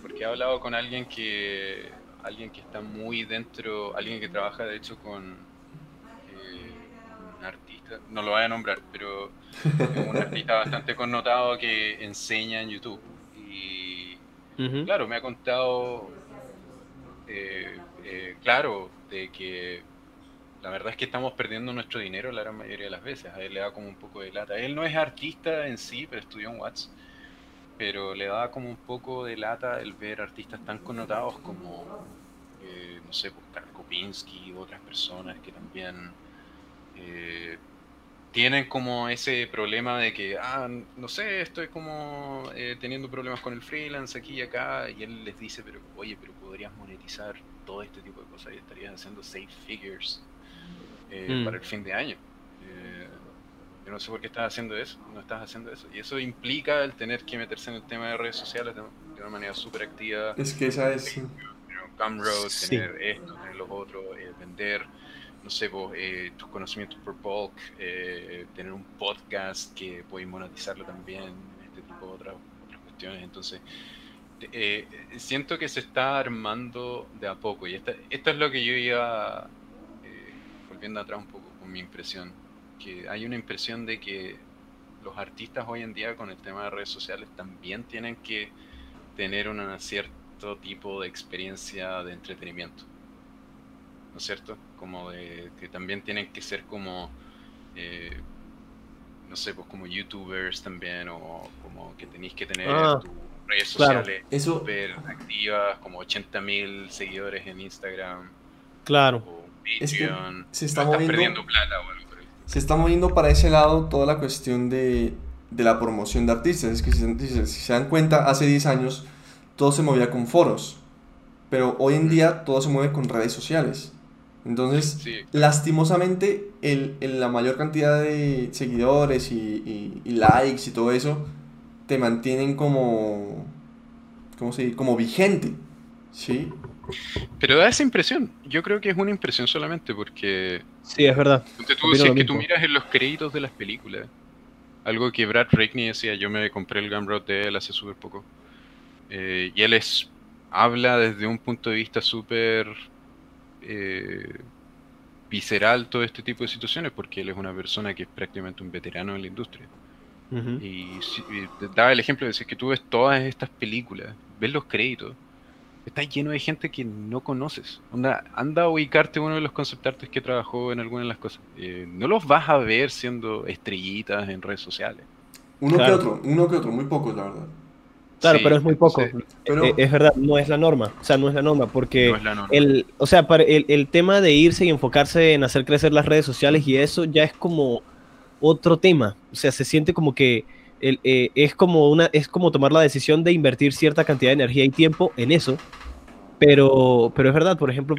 Speaker 4: porque he hablado con alguien que alguien que está muy dentro, alguien que trabaja de hecho con eh, un artista, no lo voy a nombrar, pero un artista bastante connotado que enseña en YouTube. Y claro, me ha contado, eh, eh, claro, de que la verdad es que estamos perdiendo nuestro dinero la gran mayoría de las veces. A él le da como un poco de lata. Él no es artista en sí, pero estudió en Watts pero le da como un poco de lata el ver artistas tan connotados como, eh, no sé, pues, Kopinski y otras personas que también eh, tienen como ese problema de que, ah, no sé, estoy como eh, teniendo problemas con el freelance aquí y acá, y él les dice, pero oye, pero podrías monetizar todo este tipo de cosas y estarías haciendo safe figures mm. para el fin de año no sé por qué estás haciendo eso, no estás haciendo eso. Y eso implica el tener que meterse en el tema de redes sociales de, una manera súper activa.
Speaker 1: Es que esa es...
Speaker 4: Tener Gumroad, tener esto, tener los otros, eh, vender, no sé, vos, eh, tus conocimientos por bulk, eh, tener un podcast que puedes monetizarlo también, este tipo de otras, otras cuestiones. Entonces, siento que se está armando de a poco. Y esta, esto es lo que yo iba volviendo atrás un poco con mi impresión que hay una impresión de que los artistas hoy en día con el tema de redes sociales también tienen que tener un cierto tipo de experiencia de entretenimiento. ¿No es cierto? Como de que también tienen que ser como, eh, no sé, pues como youtubers también, o como que tenéis que tener ah, tus redes sociales súper activas, como 80.000 seguidores en Instagram.
Speaker 2: Claro.
Speaker 4: O Patreon.
Speaker 1: se está moviendo, perdiendo plata se está moviendo para ese lado toda la cuestión de, de la promoción de artistas. Es que si, se dan cuenta, hace 10 años todo se movía con foros, pero hoy en día todo se mueve con redes sociales. Entonces, lastimosamente, el, la mayor cantidad de seguidores y, y, likes y todo eso te mantienen como, ¿cómo se dice? como vigente, ¿sí?
Speaker 4: Pero da esa impresión. Yo creo que es una impresión solamente porque.
Speaker 2: Sí, es verdad.
Speaker 4: Tú, si que tú miras en los créditos de las películas, algo que Brad Rickney decía, yo me compré el Gumroad de él hace súper poco. Eh, y él es, habla desde un punto de vista súper eh, visceral todo este tipo de situaciones, porque él es una persona que es prácticamente un veterano en la industria. y, da el ejemplo de decir que tú ves todas estas películas, ves los créditos está lleno de gente que no conoces. Anda, anda a ubicarte uno de los concept artists que trabajó en alguna de las cosas. Eh, no los vas a ver siendo estrellitas en redes sociales.
Speaker 1: Uno que otro, uno que otro, muy pocos, la verdad.
Speaker 2: Claro, pero es muy poco. Eh, es, verdad, no es la norma. O sea, no es la norma, porque el, o sea, para el, el, tema de irse y enfocarse en hacer crecer las redes sociales y eso ya es como otro tema. O sea, se siente como que el, eh, es como una, es como tomar la decisión de invertir cierta cantidad de energía y tiempo en eso. Pero, pero es verdad, por ejemplo,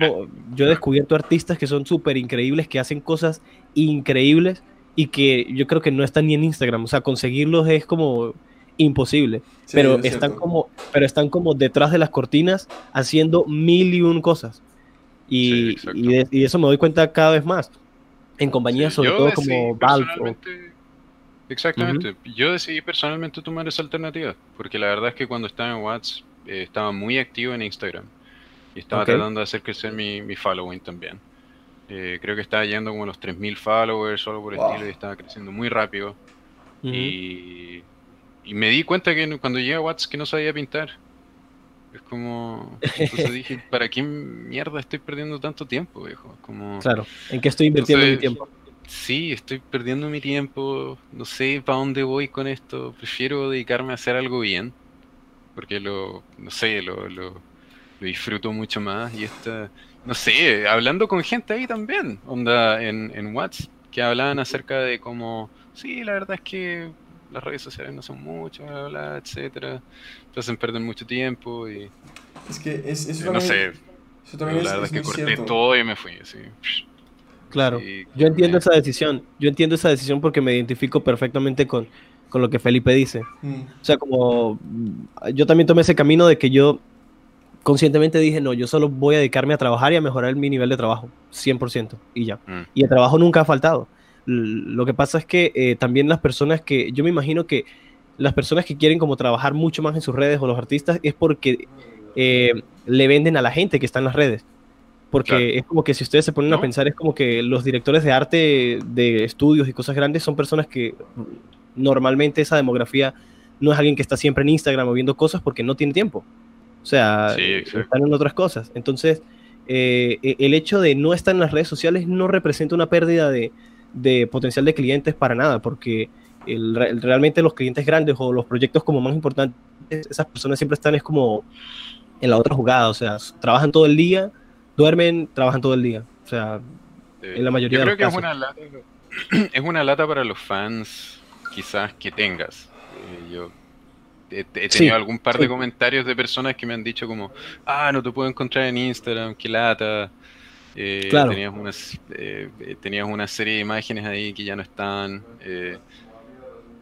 Speaker 2: yo he descubierto artistas que son súper increíbles, que hacen cosas increíbles y que yo creo que no están ni en Instagram. O sea, conseguirlos es como imposible. pero, están como, pero están como detrás de las cortinas haciendo mil y un cosas. Y, y, eso me doy cuenta cada vez más. En compañías, sobre todo como Valve.
Speaker 4: Exactamente. Yo decidí personalmente tomar esa alternativa. Porque la verdad es que cuando estaba en WhatsApp eh, estaba muy activo en Instagram. Y estaba tratando de hacer crecer mi, mi following también. Eh, creo que estaba yendo como los 3.000 followers o algo por el estilo y estaba creciendo muy rápido. Y y me di cuenta que cuando llegué a Watts que no sabía pintar. Es como. Entonces [LAUGHS] dije, ¿para qué mierda estoy perdiendo tanto tiempo, viejo? Como,
Speaker 2: claro, ¿en qué estoy invirtiendo mi tiempo?
Speaker 4: Sí, estoy perdiendo mi tiempo. No sé para dónde voy con esto. Prefiero dedicarme a hacer algo bien. Porque lo. No sé, lo, lo, disfruto mucho más. Y esta. No sé, hablando con gente ahí también. Onda en, en Watts. Que hablaban acerca de cómo. Sí, la verdad es que las redes sociales no son mucho, bla, bla, etcétera. Entonces perder mucho tiempo y...
Speaker 1: Es que es, eso
Speaker 4: también, no sé, eso también la verdad es, que corté todo y me fui así.
Speaker 2: Claro, yo entiendo esa decisión, yo entiendo esa decisión porque me identifico perfectamente con, con lo que Felipe dice. Mm. O sea, como yo también tomé ese camino de que yo conscientemente dije, no, yo solo voy a dedicarme a trabajar y a mejorar mi nivel de trabajo, 100%, y ya. Mm. Y el trabajo nunca ha faltado. Lo que pasa es que eh, también las personas que, yo me imagino que las personas que quieren como trabajar mucho más en sus redes o los artistas es porque eh, le venden a la gente que está en las redes. Porque es como que si ustedes se ponen a pensar, es como que los directores de arte, de estudios y cosas grandes son personas que normalmente esa demografía no es alguien que está siempre en Instagram o viendo cosas porque no tiene tiempo. O sea, están en otras cosas. Entonces, eh, e, el hecho de no estar en las redes sociales no representa una pérdida de, de potencial de clientes para nada, porque realmente los clientes grandes o los proyectos como más importantes, esas personas siempre están es como en la otra jugada, o sea, trabajan todo el día, duermen, trabajan todo el día, o sea, en la mayoría
Speaker 4: de
Speaker 2: los
Speaker 4: creo que Es una, lata, [CLEARS THROAT] es una lata para los fans quizás que tengas. Eh, yo he, tenido algún par de comentarios de personas que me han dicho como, ah, no te puedo encontrar en Instagram, qué lata. Eh, tenías, unas, eh, tenías una serie de imágenes ahí que ya no están, eh,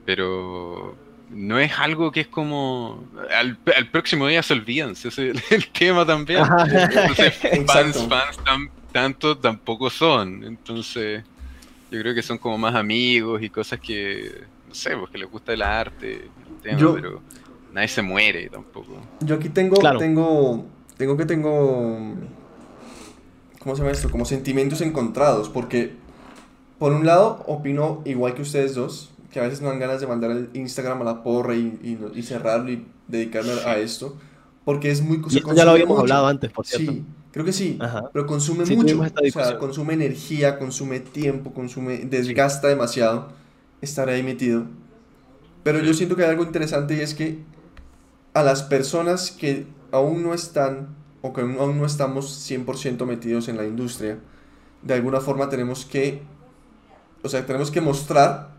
Speaker 4: pero no es algo que es como al, próximo día se olvidan, ese es [LAUGHS] el, tema también. Entonces, [LAUGHS] fans, fans tanto tampoco son. Entonces, yo creo que son como más amigos y cosas que, no sé, porque les gusta el arte, pero nadie se muere tampoco.
Speaker 1: Yo aquí tengo, tengo, tengo que tengo ¿cómo se llama esto? Como sentimientos encontrados, porque por un lado opino igual que ustedes dos, que a veces no dan ganas de mandar el Instagram a la porra y, y, cerrarlo y dedicarme a esto, porque es muy...
Speaker 2: ya lo habíamos hablado antes, por
Speaker 1: cierto. Sí, creo que sí, pero consume mucho, o sea, consume energía, consume tiempo, consume, desgasta demasiado estar ahí metido. Pero yo siento que hay algo interesante y es que a las personas que aún no están o que aún no estamos 100% metidos en la industria, de alguna forma tenemos que, o sea, tenemos que mostrar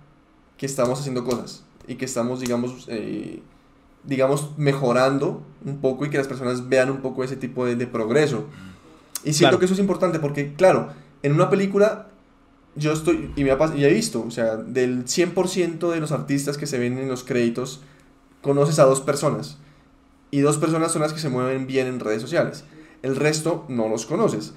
Speaker 1: que estamos haciendo cosas y que estamos, digamos, eh, digamos, mejorando un poco y que las personas vean un poco ese tipo de, progreso. Y siento que eso es importante porque, claro, en una película yo estoy, y me ha, y he visto, o sea, del 100% de los artistas que se ven en los créditos, conoces a dos personas y dos personas son las que se mueven bien en redes sociales. El resto no los conoces.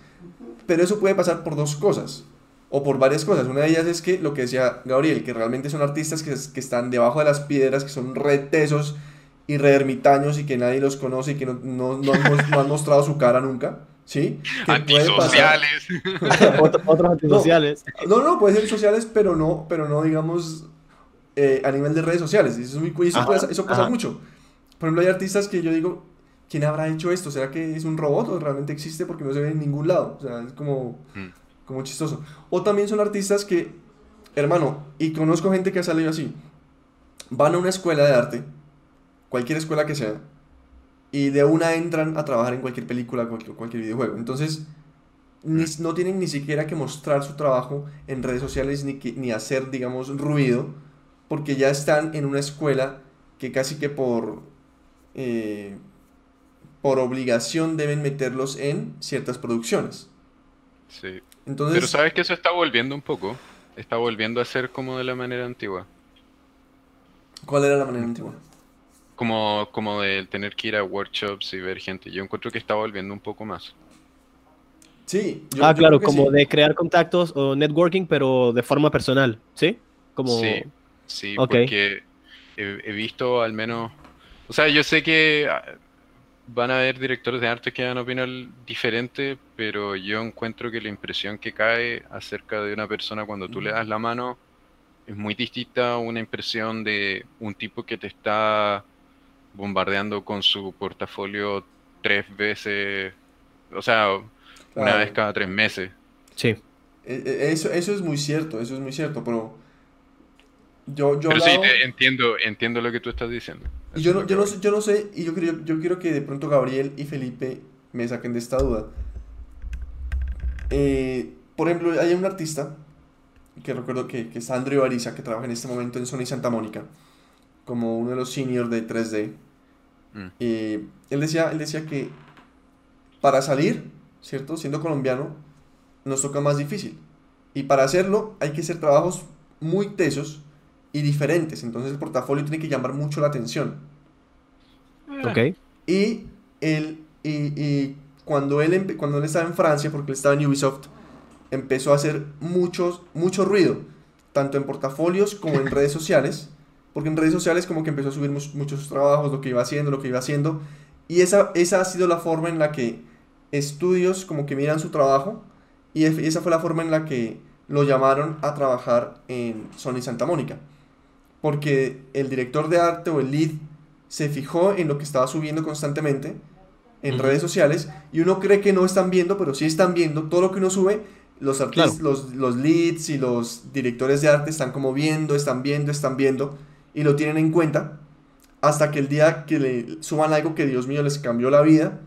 Speaker 1: Pero eso puede pasar por dos cosas, o por varias cosas. Una de ellas es que lo que decía Gabriel, que realmente son artistas que, que están debajo de las piedras, que son retesos y ermitaños y que nadie los conoce y que no, no, no, han, mostrado su cara nunca. ¿Sí?
Speaker 4: antisociales. [LAUGHS]
Speaker 2: Otros antisociales.
Speaker 1: No, no, puede ser sociales, pero no, pero no digamos, eh, a nivel de redes sociales. Eso, eso, eso pasa mucho. Por ejemplo, hay artistas que yo digo, ¿quién habrá hecho esto? ¿Será que es un robot o realmente existe porque no se ve en ningún lado? O sea, es como, mm. como chistoso. O también son artistas que, hermano, y conozco gente que ha salido así, van a una escuela de arte, cualquier escuela que sea, y de una entran a trabajar en cualquier película, cualquier, cualquier videojuego. Entonces, no tienen ni siquiera que mostrar su trabajo en redes sociales ni, ni hacer, digamos, ruido, porque ya están en una escuela que casi que por, eh, por obligación deben meterlos en ciertas producciones.
Speaker 4: Sí. Entonces, Pero sabes que eso está volviendo un poco. Está volviendo a ser como de la manera antigua.
Speaker 1: ¿Cuál era la manera antigua?
Speaker 4: Como, como de tener que ir a workshops y ver gente. Yo encuentro que está volviendo un poco más.
Speaker 1: Sí.
Speaker 2: ah, claro, como de crear contactos o networking, pero de forma personal, ¿sí? Como...
Speaker 4: Sí, sí porque he, visto al menos... O sea, yo sé que ah, van a haber directores de arte que van a opinar diferente, pero yo encuentro que la impresión que cae acerca de una persona cuando tú le das la mano es muy distinta a una impresión de un tipo que te está bombardeando con su portafolio tres veces, o sea, una vez cada tres meses.
Speaker 2: Sí.
Speaker 1: E, e, eso, eso es muy cierto, eso es muy cierto, pero yo, yo
Speaker 4: pero sí, entiendo, entiendo lo que tú estás diciendo.
Speaker 1: Y yo no, yo, no, yo no sé, y yo, quiero, yo quiero que de pronto Gabriel y Felipe me saquen de esta duda. Eh, por ejemplo, hay un artista que recuerdo que, que es Andrew Ariza, que trabaja en este momento en Sony Santa Mónica, como uno de los seniors de 3D. Mm. Eh, él, decía, él decía que para salir, ¿cierto? Siendo colombiano, nos toca más difícil. Y para hacerlo hay que hacer trabajos muy tesos y diferentes. Entonces el portafolio tiene que llamar mucho la atención.
Speaker 2: Ok.
Speaker 1: Y, él, y, cuando, él, cuando él estaba en Francia, porque él estaba en Ubisoft, empezó a hacer mucho, mucho ruido, tanto en portafolios como en [LAUGHS] redes sociales, porque en redes sociales como que empezó a subir muchos trabajos, lo que iba haciendo, lo que iba haciendo, y esa, esa ha sido la forma en la que estudios como que miran su trabajo, y esa fue la forma en la que lo llamaron a trabajar en Sony Santa Mónica, porque el director de arte o el lead se fijó en lo que estaba subiendo constantemente en redes sociales, y uno cree que no están viendo, pero sí están viendo todo lo que uno sube. Los artistas, los, los leads y los directores de arte están como viendo, están viendo, están viendo y lo tienen en cuenta hasta que el día que le suban algo que Dios mío les cambió la vida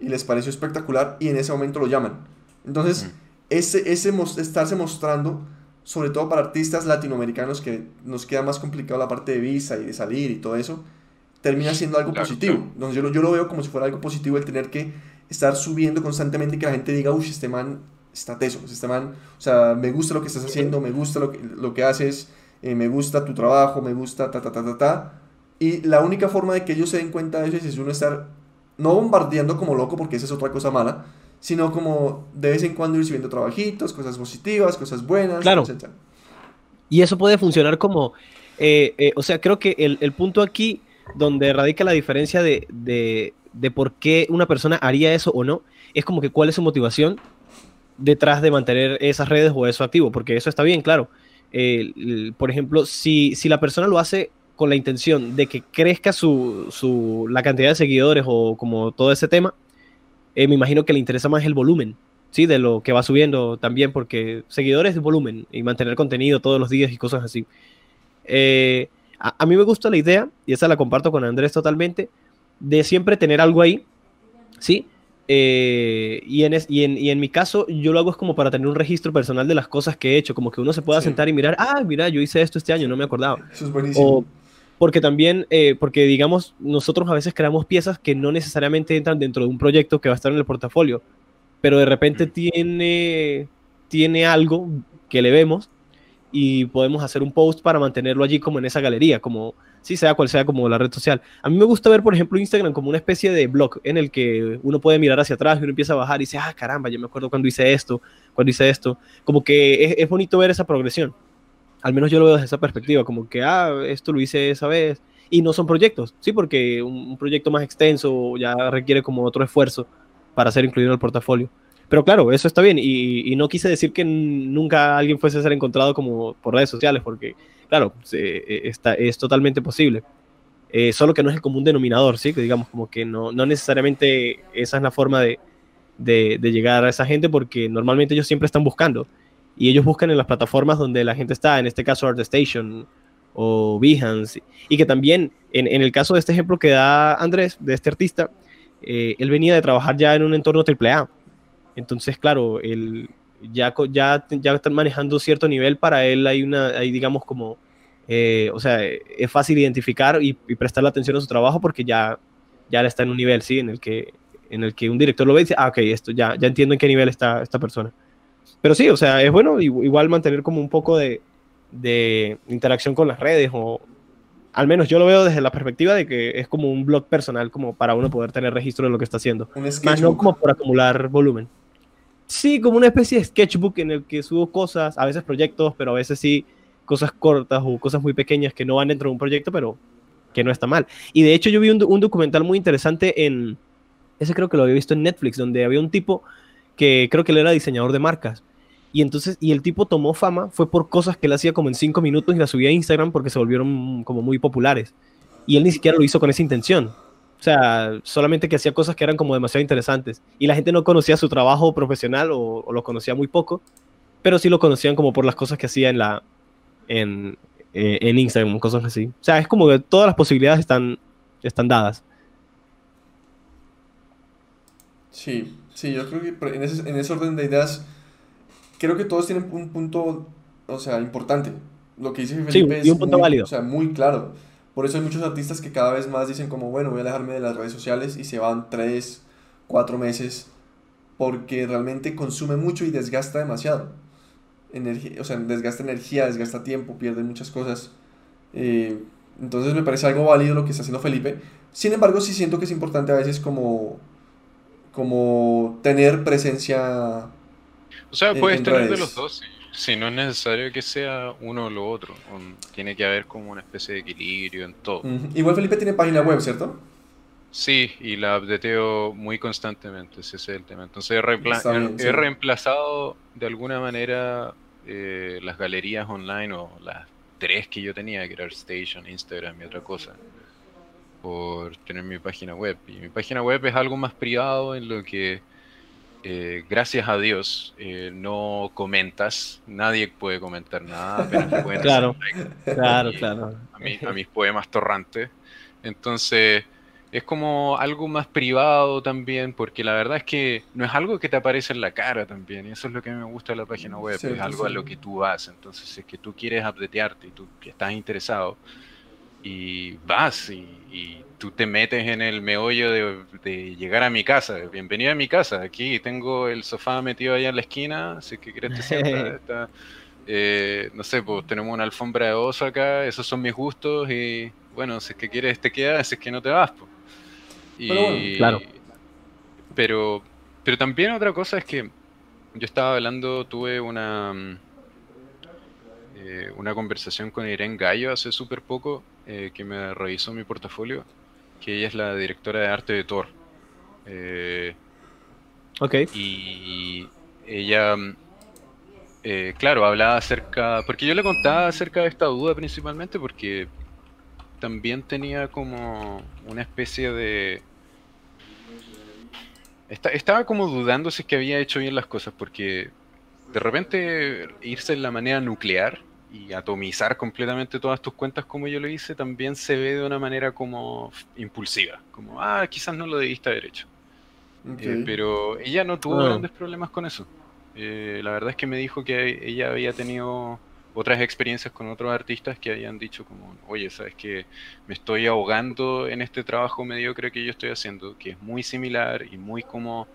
Speaker 1: y les pareció espectacular y en ese momento lo llaman. Entonces, ese, ese estarse mostrando, sobre todo para artistas latinoamericanos que nos queda más complicado la parte de visa y de salir y todo eso, termina siendo algo positivo. Entonces, yo, yo lo veo como si fuera algo positivo el tener que estar subiendo constantemente y que la gente diga, uy, este man está teso, este man, o sea, me gusta lo que estás haciendo, me gusta lo que, lo que haces, eh, me gusta tu trabajo, me gusta ta, ta, ta, ta, ta. Y la única forma de que ellos se den cuenta de eso es uno estar, no bombardeando como loco, porque esa es otra cosa mala, sino como de vez en cuando ir subiendo trabajitos, cosas positivas, cosas buenas,
Speaker 2: claro. Y eso puede funcionar como, eh, eh, o sea, creo que el, el, punto aquí donde radica la diferencia de, de, de por qué una persona haría eso o no, es como que cuál es su motivación detrás de mantener esas redes o eso activo, porque eso está bien, claro. por ejemplo, si, si la persona lo hace con la intención de que crezca su, su, la cantidad de seguidores o como todo ese tema, eh, me imagino que le interesa más el volumen, ¿sí? De lo que va subiendo también, porque seguidores de volumen y mantener contenido todos los días y cosas así. Eh, a, a, mí me gusta la idea, y esa la comparto con Andrés totalmente, de siempre tener algo ahí, ¿sí? Eh, y, en y, en, y, en, mi caso, yo lo hago es como para tener un registro personal de las cosas que he hecho, como que uno se pueda sentar y mirar, ah, mira, yo hice esto este año, no me acordaba.
Speaker 1: Eso es buenísimo.
Speaker 2: Porque también, eh, porque digamos, nosotros a veces creamos piezas que no necesariamente entran dentro de un proyecto que va a estar en el portafolio, pero de repente tiene, tiene algo que le vemos y podemos hacer un post para mantenerlo allí como en esa galería, como sí, sea cual sea como la red social. A mí me gusta ver, por ejemplo, Instagram como una especie de blog en el que uno puede mirar hacia atrás y uno empieza a bajar y dice, ah, caramba, yo me acuerdo cuando hice esto, cuando hice esto. Como que es, bonito ver esa progresión. Al menos yo lo veo desde esa perspectiva, como que, ah, esto lo hice esa vez. Y no son proyectos, sí, porque un, proyecto más extenso ya requiere como otro esfuerzo para ser incluido en el portafolio. Pero claro, eso está bien. Y, no quise decir que nunca alguien fuese a ser encontrado como por redes sociales, porque claro, eh, está, es totalmente posible. eh, solo que no es el común denominador, ¿sí? Que digamos, como que no, no necesariamente esa es la forma de, de, llegar a esa gente porque normalmente ellos siempre están buscando y ellos buscan en las plataformas donde la gente está, en este caso ArtStation o Behance, y que también en, en el caso de este ejemplo que da Andrés, de este artista, eh, él venía de trabajar ya en un entorno AAA. Entonces, claro, él ya, ya, ya están manejando cierto nivel, para él hay una, hay digamos como eh, o sea, es fácil identificar y, y prestarle atención a su trabajo porque ya, ya está en un nivel, ¿sí? En el que, en el que un director lo ve y dice, ah, ok, esto ya, ya entiendo en qué nivel está esta persona. Pero sí, o sea, es bueno igual mantener como un poco de, de interacción con las redes o al menos yo lo veo desde la perspectiva de que es como un blog personal como para uno poder tener registro de lo que está haciendo. Más no como por acumular volumen. Sí, como una especie de sketchbook en el que subo cosas, a veces proyectos, pero a veces sí cosas cortas o cosas muy pequeñas que no van dentro de un proyecto, pero que no está mal. Y de hecho yo vi un, documental muy interesante en, ese creo que lo había visto en Netflix, donde había un tipo que creo que él era diseñador de marcas. Y entonces, y el tipo tomó fama, fue por cosas que él hacía como en cinco minutos y las subía a Instagram porque se volvieron como muy populares. Y él ni siquiera lo hizo con esa intención. O sea, solamente que hacía cosas que eran como demasiado interesantes. Y la gente no conocía su trabajo profesional o, o lo conocía muy poco, pero sí lo conocían como por las cosas que hacía en la, en, eh, en Instagram, cosas así. O sea, es como que todas las posibilidades están, están dadas.
Speaker 1: Sí, sí, yo creo que en ese, en ese orden de ideas, creo que todos tienen un punto, o sea, importante. Lo que dice Felipe
Speaker 2: es un punto
Speaker 1: muy,
Speaker 2: válido.
Speaker 1: O sea, muy claro. Por eso hay muchos artistas que cada vez más dicen como, bueno, voy a alejarme de las redes sociales y se van tres, cuatro meses porque realmente consume mucho y desgasta demasiado energía, o sea, desgasta energía, desgasta tiempo, pierde muchas cosas. Eh, entonces me parece algo válido lo que está haciendo Felipe. Sin embargo, sí siento que es importante a veces como, como tener presencia.
Speaker 4: O sea, puedes tener de los dos, Si no es necesario que sea uno o lo otro. Tiene que haber como una especie de equilibrio en todo.
Speaker 1: Igual Felipe tiene página web, ¿cierto?
Speaker 4: Sí, y la updateo muy constantemente, ese es el tema. Entonces he, reemplazado de alguna manera eh, las galerías online o las tres que yo tenía, que era Station, Instagram y otra cosa, por tener mi página web. Y mi página web es algo más privado en lo que, eh, gracias a Dios, eh, no comentas, nadie puede comentar nada, apenas [LAUGHS]
Speaker 2: claro, claro, claro.
Speaker 4: A, a mis poemas torrantes. Entonces es como algo más privado también, porque la verdad es que no es algo que te aparece en la cara también, y eso es lo que me gusta de la página web, es algo a lo que tú vas, entonces es que tú quieres updatearte y tú estás interesado y vas y, tú te metes en el meollo de, llegar a mi casa, bienvenido a mi casa, aquí tengo el sofá metido allá en la esquina, si que quieres te sientas, [LAUGHS] eh, no sé, pues tenemos una alfombra de oso acá, esos son mis gustos y bueno, si es que quieres te quedas, si es que no te vas, pues.
Speaker 2: Pero claro.
Speaker 4: Pero, pero también otra cosa es que yo estaba hablando, tuve una, mm, eh, una conversación con Irene Gallo hace súper poco, eh, que me revisó mi portafolio, que ella es la directora de arte de Thor. Eh,
Speaker 2: ok.
Speaker 4: Y ella, mm, claro, hablaba acerca, porque yo le contaba acerca de esta duda principalmente porque también tenía como una especie de... estaba como dudando si es que había hecho bien las cosas, porque de repente irse en la manera nuclear y atomizar completamente todas tus cuentas como yo lo hice, también se ve de una manera como impulsiva, como, ah, quizás no lo debiste haber hecho. Eh, pero ella no tuvo ah. grandes problemas con eso. Eh, la verdad es que me dijo que ella había tenido otras experiencias con otros artistas que hayan dicho como, oye, sabes que me estoy ahogando en este trabajo mediocre que yo estoy haciendo, que es muy similar y muy como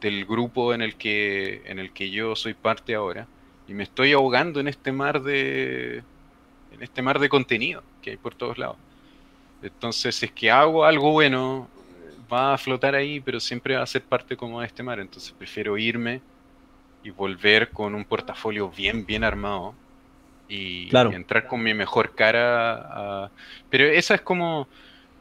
Speaker 4: del grupo en el que en el que yo soy parte ahora y me estoy ahogando en este mar de en este mar de contenido que hay por todos lados. Entonces, si es que hago algo bueno, va a flotar ahí, pero siempre va a ser parte como de este mar, entonces prefiero irme y volver con un portafolio bien bien armado y, entrar con mi mejor cara. Pero esa es como,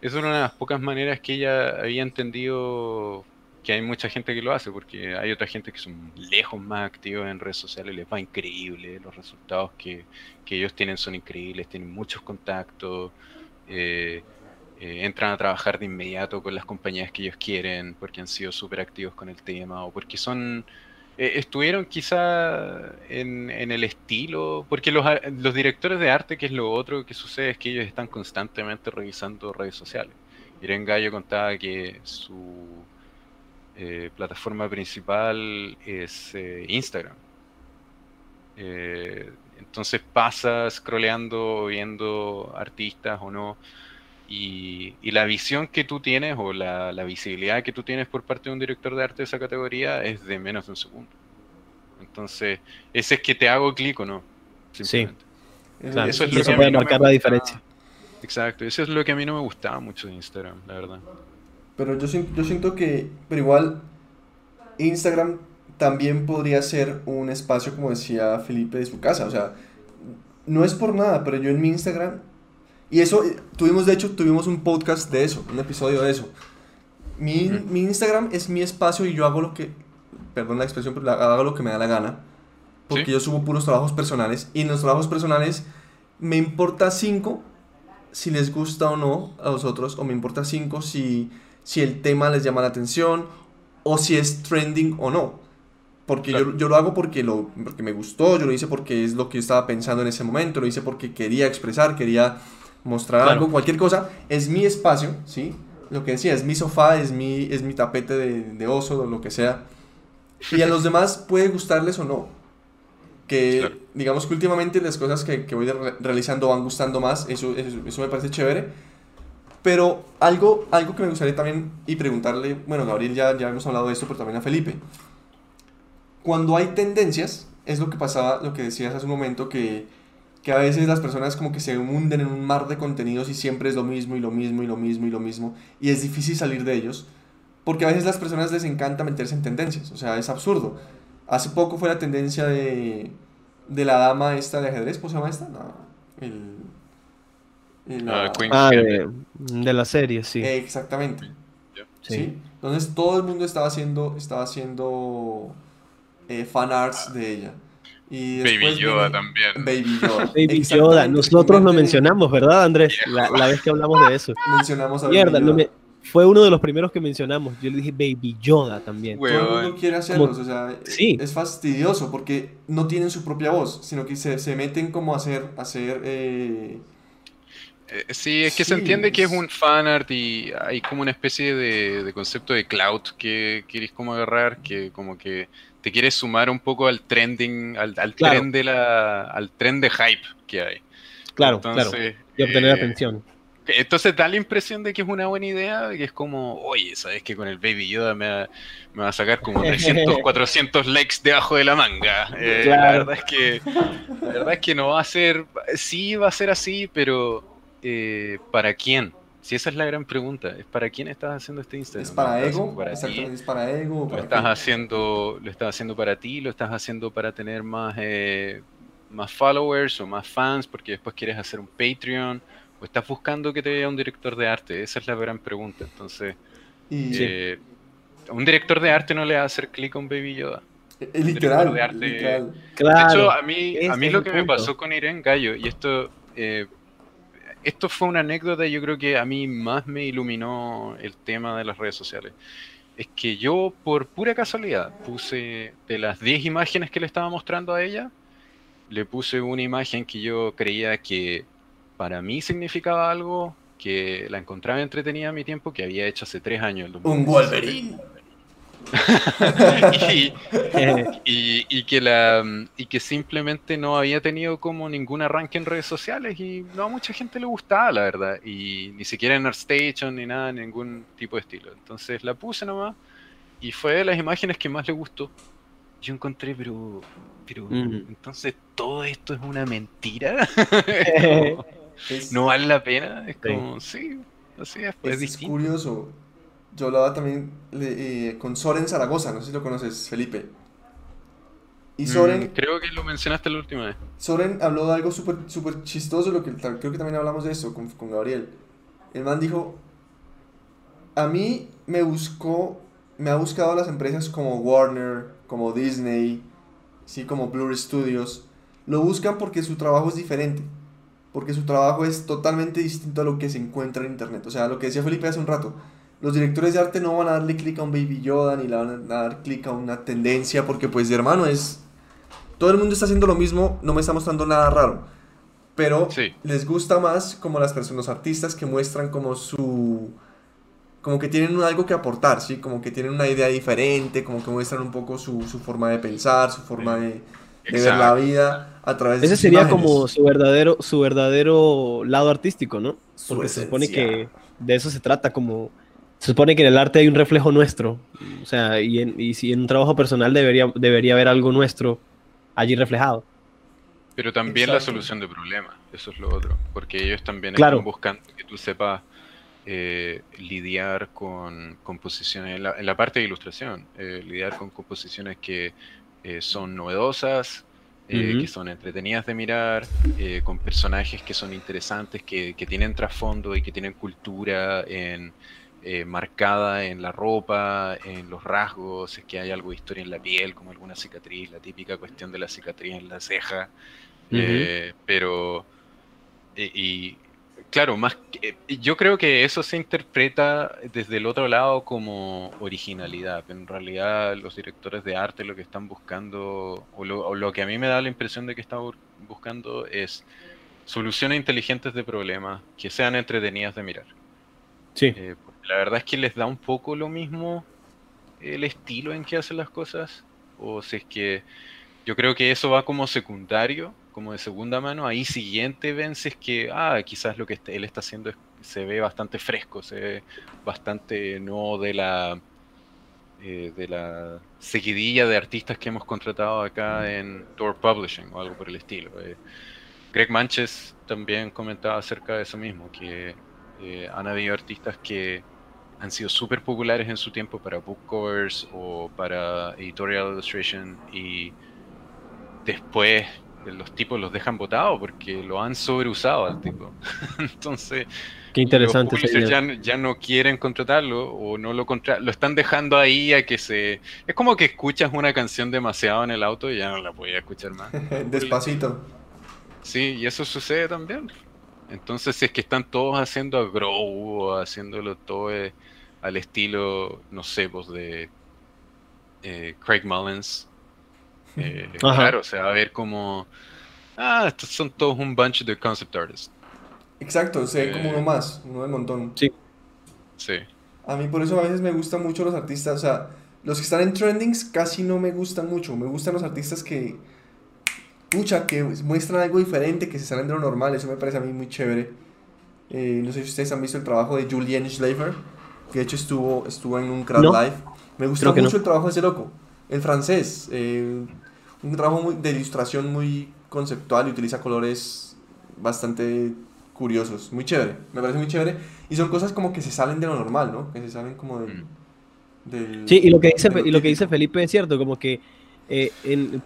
Speaker 4: es una de las pocas maneras que ella había entendido que hay mucha gente que lo hace, porque hay otra gente que son lejos más activos en redes sociales, les va increíble, los resultados que, ellos tienen son increíbles, tienen muchos contactos, eh, eh, entran a trabajar de inmediato con las compañías que ellos quieren, porque han sido súper activos con el tema, o porque son eh, estuvieron quizá en, el estilo, porque los, los, directores de arte, que es lo otro que sucede, es que ellos están constantemente revisando redes sociales. Irene Gallo contaba que su eh, plataforma principal es eh, Instagram. entonces pasa scrolleando, viendo artistas o no. Y, la visión que tú tienes o la, visibilidad que tú tienes por parte de un director de arte de esa categoría es de menos de un segundo. Entonces, ese es que te hago clic o no.
Speaker 2: Sí. Eso, es lo que puede marcar la diferencia.
Speaker 4: Exacto, eso es lo que a mí no me gustaba mucho de Instagram, la verdad.
Speaker 1: Pero yo, yo siento que, pero igual, Instagram también podría ser un espacio, como decía Felipe, de su casa. O sea, no es por nada, pero yo en mi Instagram y eso, tuvimos, de hecho, tuvimos un podcast de eso, un episodio de eso. Mi, mi Instagram es mi espacio y yo hago lo que, perdón la expresión, pero hago lo que me da la gana. Porque yo subo puros trabajos personales. Y en los trabajos personales me importa cinco si les gusta o no a vosotros. O me importa cinco si, si el tema les llama la atención. O si es trending o no. Porque yo, yo, lo hago porque, lo, porque me gustó, yo lo hice porque es lo que yo estaba pensando en ese momento, lo hice porque quería expresar, quería mostrar algo, cualquier cosa, es mi espacio, ¿sí? Lo que decía, es mi sofá, es mi, es mi tapete de, de oso, o lo que sea. Y a los [LAUGHS] demás puede gustarles o no. Que digamos que últimamente las cosas que, que voy realizando van gustando más, eso, eso, me parece chévere. Pero algo, algo que me gustaría también y preguntarle, bueno, Gabriel ya, ya hemos hablado de esto, pero también a Felipe. Cuando hay tendencias, es lo que pasaba, lo que decías hace un momento, que que a veces las personas como que se hunden en un mar de contenidos y siempre es lo mismo y lo mismo y lo mismo y lo mismo y es difícil salir de ellos porque a veces las personas les encanta meterse en tendencias, o sea, es absurdo. Hace poco fue la tendencia de, de la dama esta de ajedrez, ¿cómo se llama esta? No,
Speaker 2: el, ah, ah de, de, la serie, sí.
Speaker 1: exactamente. Sí. Entonces todo el mundo estaba haciendo, estaba haciendo eh, fan arts de ella.
Speaker 4: Baby Yoda también.
Speaker 1: Baby [LAUGHS] Yoda.
Speaker 2: Baby Yoda. Nosotros lo mencionamos, ¿verdad, Andrés? La, la, vez que hablamos de eso.
Speaker 1: Mencionamos a
Speaker 2: Mierda, Baby Yoda. fue uno de los primeros que mencionamos. Yo le dije Baby Yoda también.
Speaker 1: Todo el mundo quiere hacerlos, o sea, sí. es fastidioso porque no tienen su propia voz, sino que se, se meten como a hacer, hacer eh...
Speaker 4: Eh, sí, es que se entiende que es un fanart y hay como una especie de, de concepto de cloud que quieres como agarrar, que como que te quieres sumar un poco al trending, al, al tren de la, al tren de hype que hay.
Speaker 2: Claro, claro. Y obtener eh, atención.
Speaker 4: Entonces da la impresión de que es una buena idea, que es como, oye, sabes que con el Baby Yoda me va, me va a sacar como [LAUGHS] 300, 400 likes debajo de la manga. Eh, la verdad es que, la verdad es que no va a ser, sí va a ser así, pero eh, ¿para quién? Si esa es la gran pregunta, ¿es para quién estás haciendo este Instagram?
Speaker 1: ¿Es para ego? Para Exactamente, ¿es para ego?
Speaker 4: ¿Lo, estás haciendo, ¿Lo estás haciendo para ti? ¿Lo estás haciendo para tener más, eh, más followers o más fans? Porque después quieres hacer un Patreon. ¿O estás buscando que te vea un director de arte? Esa es la gran pregunta. Entonces, eh, un director de arte no le va a hacer clic a un Baby Yoda.
Speaker 1: Es literal, de, arte, literal.
Speaker 4: de hecho, a mí, a mí lo que me pasó con Irene Gallo, y esto... Eh, esto fue una anécdota, yo creo que a mí más me iluminó el tema de las redes sociales. Es que yo, por pura casualidad, puse de las 10 imágenes que le estaba mostrando a ella, le puse una imagen que yo creía que para mí significaba algo, que la encontraba entretenida a mi tiempo, que había hecho hace 3 años.
Speaker 1: Un Wolverine. [LAUGHS]
Speaker 4: y, que la, y que simplemente no había tenido como ningún arranque en redes sociales y no a mucha gente le gustaba, la verdad. Y ni siquiera en ArtStation ni nada, ningún tipo de estilo. Entonces la puse nomás y fue de las imágenes que más le gustó. Yo encontré, pero, pero entonces todo esto es una mentira. [LAUGHS] [LAUGHS] no, vale la pena. Es como, sí, así es.
Speaker 1: es curioso yo hablaba también eh, con Soren Zaragoza, no sé si lo conoces, Felipe.
Speaker 4: Y Soren... Mm, creo que lo mencionaste la última vez.
Speaker 1: Soren habló de algo súper super chistoso, lo que creo que también hablamos de eso con, con Gabriel. El man dijo, a mí me buscó, me ha buscado las empresas como Warner, como Disney, sí, como Blur Studios. Lo buscan porque su trabajo es diferente. porque su trabajo es totalmente distinto a lo que se encuentra en internet. O sea, lo que decía Felipe hace un rato, los directores de arte no van a darle clic a un Baby Yoda ni le van a dar clic a una tendencia, porque pues hermano es... Todo el mundo está haciendo lo mismo, no me está mostrando nada raro. Pero les gusta más como las personas, los artistas que muestran como su como que tienen algo que aportar, ¿sí? Como que tienen una idea diferente, como que muestran un poco su, su forma de pensar, su forma de, ver la vida a través
Speaker 2: de Ese sería como su verdadero, su verdadero lado artístico, ¿no? Porque se supone que de eso se trata, como se supone que en el arte hay un reflejo nuestro, o sea, y, en, y si en un trabajo personal debería, debería haber algo nuestro allí reflejado.
Speaker 4: Pero también la solución de problemas, eso es lo otro, porque ellos también están buscando que tú sepas eh, lidiar con composiciones, en la, parte de ilustración, eh, lidiar con composiciones que eh, son novedosas, que son entretenidas de mirar, con personajes que son interesantes, que, tienen trasfondo y que tienen cultura en, marcada en la ropa, en los rasgos, es que hay algo de historia en la piel, como alguna cicatriz, la típica cuestión de la cicatriz en la ceja. pero y, Claro, más yo creo que eso se interpreta desde el otro lado como originalidad. Pero en realidad los directores de arte lo que están buscando, o lo, que a mí me da la impresión de que están buscando es soluciones inteligentes de problemas que sean entretenidas de mirar.
Speaker 2: Sí.
Speaker 4: Eh, la verdad es que les da un poco lo mismo el estilo en que hacen las cosas. O si es que yo creo que eso va como secundario como de segunda mano, ahí siguiente ven es que, ah, quizás lo que él está haciendo se ve bastante fresco, se ve bastante no de la eh, de la seguidilla de artistas que hemos contratado acá en Door Publishing o algo por el estilo. Eh, Greg Manches también comentaba acerca de eso mismo, que eh, han habido artistas que han sido súper populares en su tiempo para book covers o para editorial illustration y después los tipos los dejan votados porque lo han sobreusado al tipo. [LAUGHS] Entonces,
Speaker 2: Qué interesante.
Speaker 4: Los ya, ya, no quieren contratarlo o no lo contra lo están dejando ahí a que se... Es como que escuchas una canción demasiado en el auto y ya no la puedes escuchar más. [LAUGHS]
Speaker 1: Despacito.
Speaker 4: Sí, y eso sucede también. Entonces, si es que están todos haciendo a grow o haciéndolo todo eh, al estilo, no sé, pues de eh, Craig Mullins, [LAUGHS] eh, claro, se va a ver como. Ah, estos son todos un bunch de concept artists.
Speaker 1: Exacto, se ve como uno eh, más, uno del montón.
Speaker 2: Sí.
Speaker 4: Sí.
Speaker 1: A mí por eso a veces me gustan mucho los artistas, o sea, los que están en trendings casi no me gustan mucho. Me gustan los artistas que. Pucha, que muestran algo diferente, que se salen de lo normal, eso me parece a mí muy chévere. Eh, no sé si ustedes han visto el trabajo de Julian Schlafer, que de hecho estuvo, estuvo en un Crowd Live. Me gusta mucho el trabajo de ese loco, el francés. Eh, un trabajo de ilustración muy conceptual y utiliza colores bastante curiosos, muy chévere, me parece muy chévere. Y son cosas como que se salen de lo normal, ¿no? Que se salen como del...
Speaker 2: Mm. sí, y lo que dice, y lo que dice Felipe es cierto, como que eh,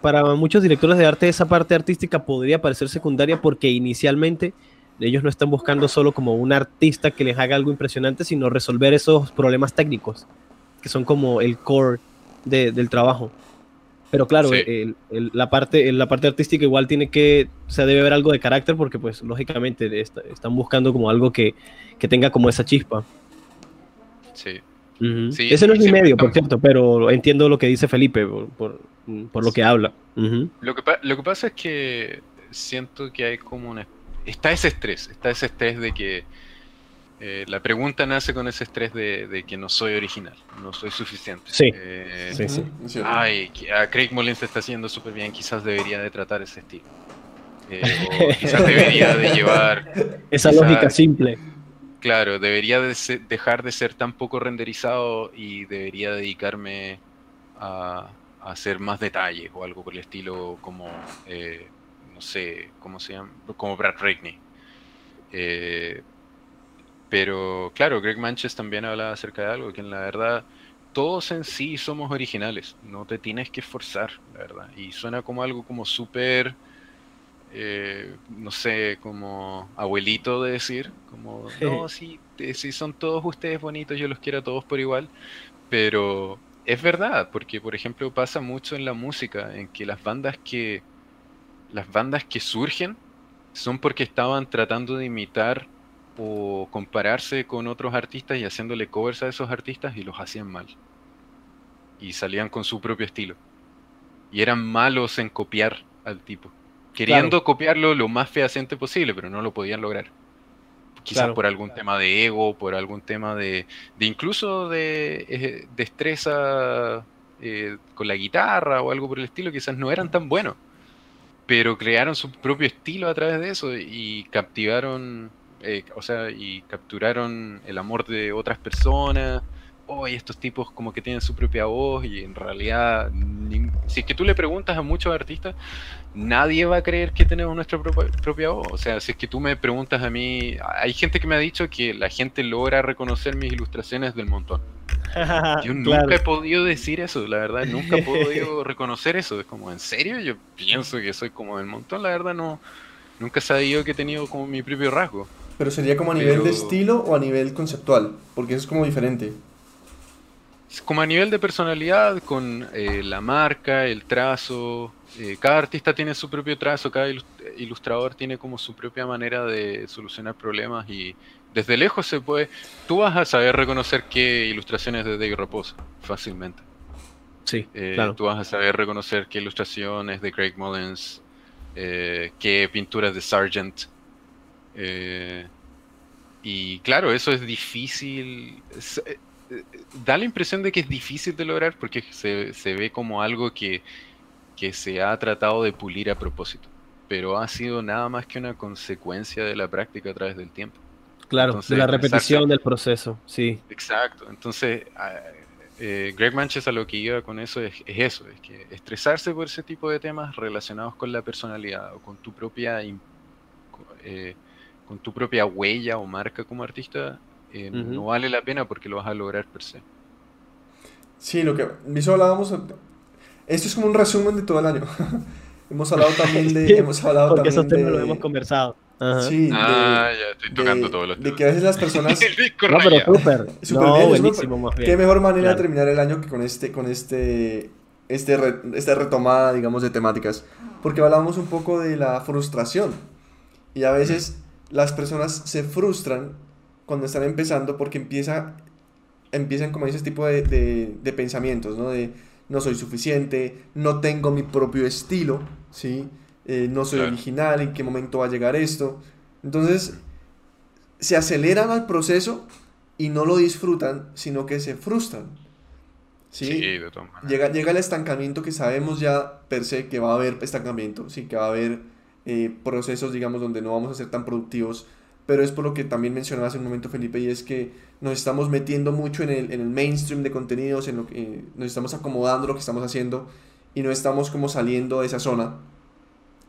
Speaker 2: para muchos directores de arte esa parte artística podría parecer secundaria porque inicialmente ellos no están buscando solo como un artista que les haga algo impresionante, sino resolver esos problemas técnicos, que son como el core del trabajo. Pero claro, la, parte, la parte artística igual tiene que, o sea, debe haber algo de carácter porque pues lógicamente están buscando como algo que, tenga como esa chispa.
Speaker 4: Sí.
Speaker 2: Ese no es mi medio, por cierto, pero entiendo lo que dice Felipe por, lo que habla.
Speaker 4: lo, que, lo que pasa es que siento que hay como una... Está ese estrés, está ese estrés de que eh, la pregunta nace con ese estrés de, que no soy original, no soy suficiente.
Speaker 2: Sí.
Speaker 4: Eh, sí, Ay, a Craig Mullins está haciendo súper bien, quizás debería de tratar ese estilo. Eh, o [LAUGHS] quizás debería de llevar...
Speaker 2: Esa lógica simple.
Speaker 4: Claro, debería de dejar de ser tan poco renderizado y debería dedicarme a, hacer más detalles o algo por el estilo como, no sé, ¿cómo se llama? Como Brad Rigney. Eh, pero claro, Greg Manches también habla acerca de algo, que en la verdad todos en sí somos originales, no te tienes que esforzar, la verdad. Y suena como algo como súper, eh, no sé, como abuelito de decir, como, no, sí, sí, son todos ustedes bonitos, yo los quiero a todos por igual, pero es verdad, porque por ejemplo pasa mucho en la música, en que las bandas que, las bandas que surgen, son porque estaban tratando de imitar o compararse con otros artistas y haciéndole covers a esos artistas y los hacían mal. Y salían con su propio estilo. Y eran malos en copiar al tipo. Queriendo copiarlo lo más fehaciente posible, pero no lo podían lograr. Quizás por algún tema de ego, por algún tema de, de incluso de eh, destreza eh, con la guitarra o algo por el estilo, quizás no eran tan buenos. Pero crearon su propio estilo a través de eso y captivaron, eh, o sea, y capturaron el amor de otras personas hoy estos tipos como que tienen su propia voz y en realidad, si es que tú le preguntas a muchos artistas, nadie va a creer que tenemos nuestra propia, voz. O sea, si es que tú me preguntas a mí, hay gente que me ha dicho que la gente logra reconocer mis ilustraciones del montón. [LAUGHS] Yo nunca he podido decir eso, la verdad, nunca he podido [LAUGHS] reconocer eso. Es como, ¿en serio? Yo pienso que soy como del montón, la verdad no, nunca he sabido que he tenido como mi propio rasgo.
Speaker 1: Pero sería como a nivel de estilo o a nivel conceptual, porque eso es como diferente
Speaker 4: como a nivel de personalidad, con eh, la marca, el trazo, eh, cada artista tiene su propio trazo, cada ilustrador tiene como su propia manera de solucionar problemas y desde lejos se puede, tú vas a saber reconocer qué ilustraciones de Dave Raposa fácilmente.
Speaker 2: Sí,
Speaker 4: eh, claro. Tú vas a saber reconocer qué ilustraciones de Craig Mullins, qué pinturas de Sargent. y claro, eso es difícil da la impresión de que es difícil de lograr porque se, ve como algo que, se ha tratado de pulir a propósito, pero ha sido nada más que una consecuencia de la práctica a través del tiempo.
Speaker 2: Claro, de la repetición del proceso, sí.
Speaker 4: Exacto, entonces eh, Greg Manches a lo que iba con eso es, eso, es que estresarse por ese tipo de temas relacionados con la personalidad o con tu propia... Eh, con tu propia huella o marca como artista eh, no vale la pena porque lo vas a lograr per se.
Speaker 1: Sí, lo que eso hablábamos. Esto es como un resumen de todo el año. [LAUGHS] hemos hablado también de. [LAUGHS] hemos hablado
Speaker 2: porque esos temas lo hemos conversado.
Speaker 1: Sí,
Speaker 4: ah, ya estoy tocando todos los
Speaker 1: De que a veces las [LAUGHS] personas.
Speaker 2: no, pero súper. No, buenísimo, más bien.
Speaker 1: Qué mejor manera de terminar el año que con este, con este, este, esta retomada, digamos, de temáticas. Porque hablábamos un poco de la frustración. Y a veces las personas se frustran cuando están empezando porque empieza, empiezan como ese tipo de, de, pensamientos, ¿no? De no soy suficiente, no tengo mi propio estilo, ¿sí? Eh, no soy original, ¿en qué momento va a llegar esto? Entonces, se aceleran al proceso y no lo disfrutan, sino que se frustran. ¿sí?
Speaker 4: de
Speaker 1: llega, llega el estancamiento que sabemos ya per se que va a haber estancamiento, ¿sí? que va a haber eh, procesos, digamos, donde no vamos a ser tan productivos pero es por lo que también mencionaba hace un momento Felipe, y es que nos estamos metiendo mucho en el, en el mainstream de contenidos, en lo que eh, nos estamos acomodando lo que estamos haciendo y no estamos como saliendo de esa zona.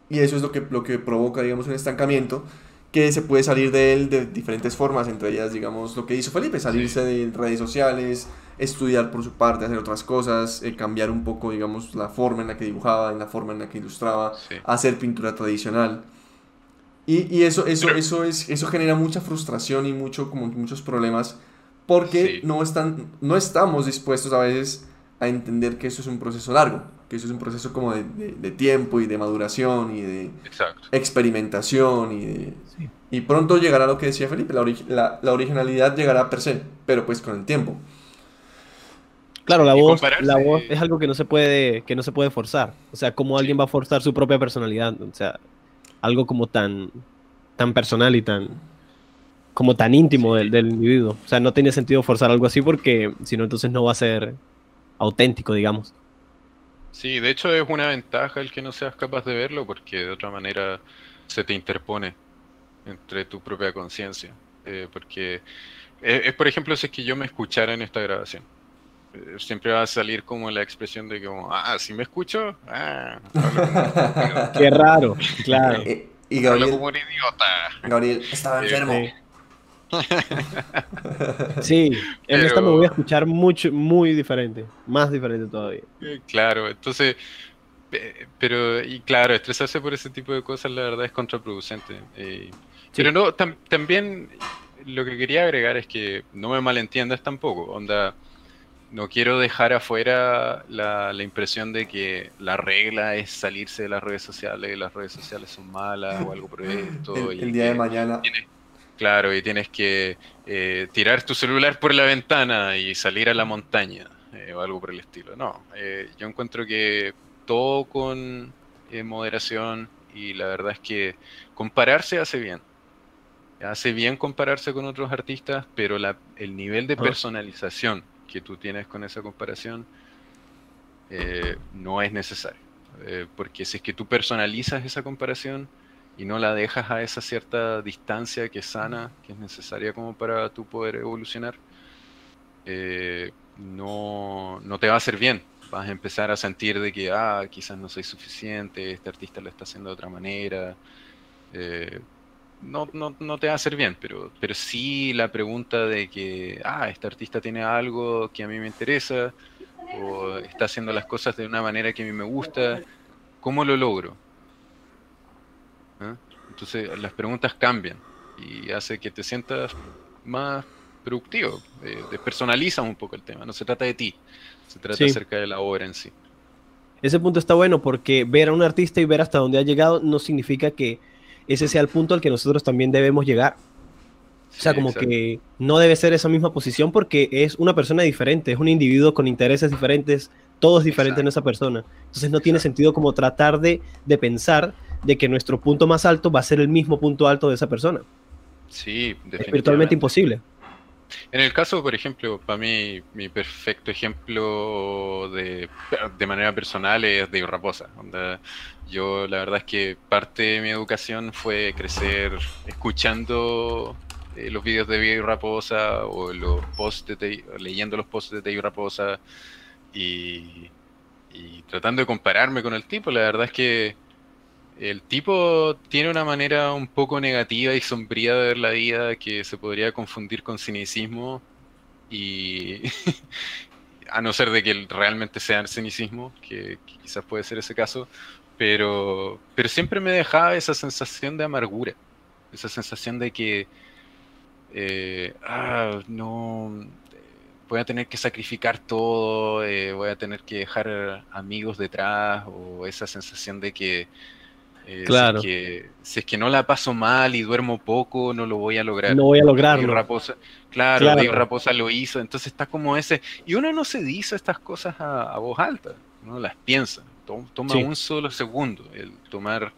Speaker 1: Y eso es lo que, lo que provoca, digamos, un estancamiento que se puede salir de él de diferentes formas, entre ellas, digamos, lo que hizo Felipe, salirse de redes sociales, estudiar por su parte, hacer otras cosas, eh, cambiar un poco, digamos, la forma en la que dibujaba, en la forma en la que ilustraba, hacer pintura tradicional. Y, y eso, eso, eso, es, eso genera mucha frustración y mucho, como muchos problemas porque no, están, no estamos dispuestos a veces a entender que eso es un proceso largo, que eso es un proceso como de, de, tiempo y de maduración y de experimentación y Y pronto llegará lo que decía Felipe, la, la, la, originalidad llegará per se, pero pues con el tiempo.
Speaker 2: Claro, la voz, la voz es algo que no se puede que no se puede forzar. O sea, cómo alguien va a forzar su propia personalidad. O sea, algo como tan, tan personal y tan como tan íntimo del, del, individuo. O sea, no tiene sentido forzar algo así porque si no, entonces no va a ser auténtico, digamos.
Speaker 4: Sí, de hecho es una ventaja el que no seas capaz de verlo porque de otra manera se te interpone entre tu propia conciencia. Eh, porque es, por ejemplo, si es que yo me escuchara en esta grabación eh, siempre va a salir como la expresión de como, ah, si me escucho, ah, [LAUGHS]
Speaker 2: Qué raro, claro.
Speaker 1: Eh, y Gabriel,
Speaker 4: como un idiota.
Speaker 1: Gabriel estaba enfermo.
Speaker 2: Sí, [LAUGHS] en esta me voy a escuchar mucho, muy diferente, más diferente todavía.
Speaker 4: Eh, claro, entonces, pero, y claro, estresarse por ese tipo de cosas la verdad es contraproducente. Pero no, también lo que quería agregar es que no me malentiendas tampoco, onda no quiero dejar afuera la, impresión de que la regla es salirse de las redes sociales, las redes sociales son malas o algo por [LAUGHS] esto.
Speaker 1: el, día de mañana.
Speaker 4: claro, y tienes que eh, tirar tu celular por la ventana y salir a la montaña eh, o algo por el estilo. No, eh, yo encuentro que todo con moderación y la verdad es que compararse hace bien. Hace bien compararse con otros artistas, pero el nivel de personalización que tú tienes con esa comparación eh, no es necesario. Eh, porque si es que tú personalizas esa comparación y no la dejas a esa cierta distancia que es sana, que es necesaria como para tú poder evolucionar, eh, no, te va a hacer bien. Vas a empezar a sentir de que, ah, quizás no soy suficiente, este artista lo está haciendo de otra manera no, no, no, te va a hacer bien, pero, pero sí la pregunta de que, ah, este artista tiene algo que a mí me interesa, o está haciendo las cosas de una manera que a mí me gusta, ¿cómo lo logro? ¿Ah? Entonces las preguntas cambian y hace que te sientas más productivo, eh, despersonaliza un poco el tema, no se trata de ti, se trata acerca de la obra en sí.
Speaker 2: Ese punto está bueno porque ver a un artista y ver hasta dónde ha llegado no significa que ese sea el punto al que nosotros también debemos llegar. O sea, como que no debe ser esa misma posición porque es una persona diferente, es un individuo con intereses diferentes, todo es diferente en esa persona. Entonces no tiene sentido como tratar de, pensar de que nuestro punto más alto va a ser el mismo punto alto de esa persona.
Speaker 4: Sí,
Speaker 2: definitivamente. Es virtualmente imposible.
Speaker 4: En el caso, por ejemplo, para mí, mi perfecto ejemplo de, de manera personal es de Raposa. yo, la verdad es que parte de mi educación fue crecer escuchando eh, los vídeos de Diego Raposa o los posts de, leyendo los posts de Diego Raposa y, y tratando de compararme con el tipo. La verdad es que el tipo tiene una manera un poco negativa y sombría de ver la vida que se podría confundir con cinicismo y [LAUGHS] a no ser de que realmente sea cinicismo, que, quizás puede ser ese caso, pero, pero siempre me dejaba esa sensación de amargura, esa sensación de que eh, ah, no voy a tener que sacrificar todo, eh, voy a tener que dejar amigos detrás, o esa sensación de que eh, claro. Si es, que, si es, que, no la paso mal y duermo poco, no lo voy a lograr.
Speaker 2: No voy a lograrlo.
Speaker 4: Raposa, claro, claro. Raposa lo hizo. Entonces está como ese. Y uno no se dice estas cosas a, voz alta, no las piensa. Toma un solo segundo el tomar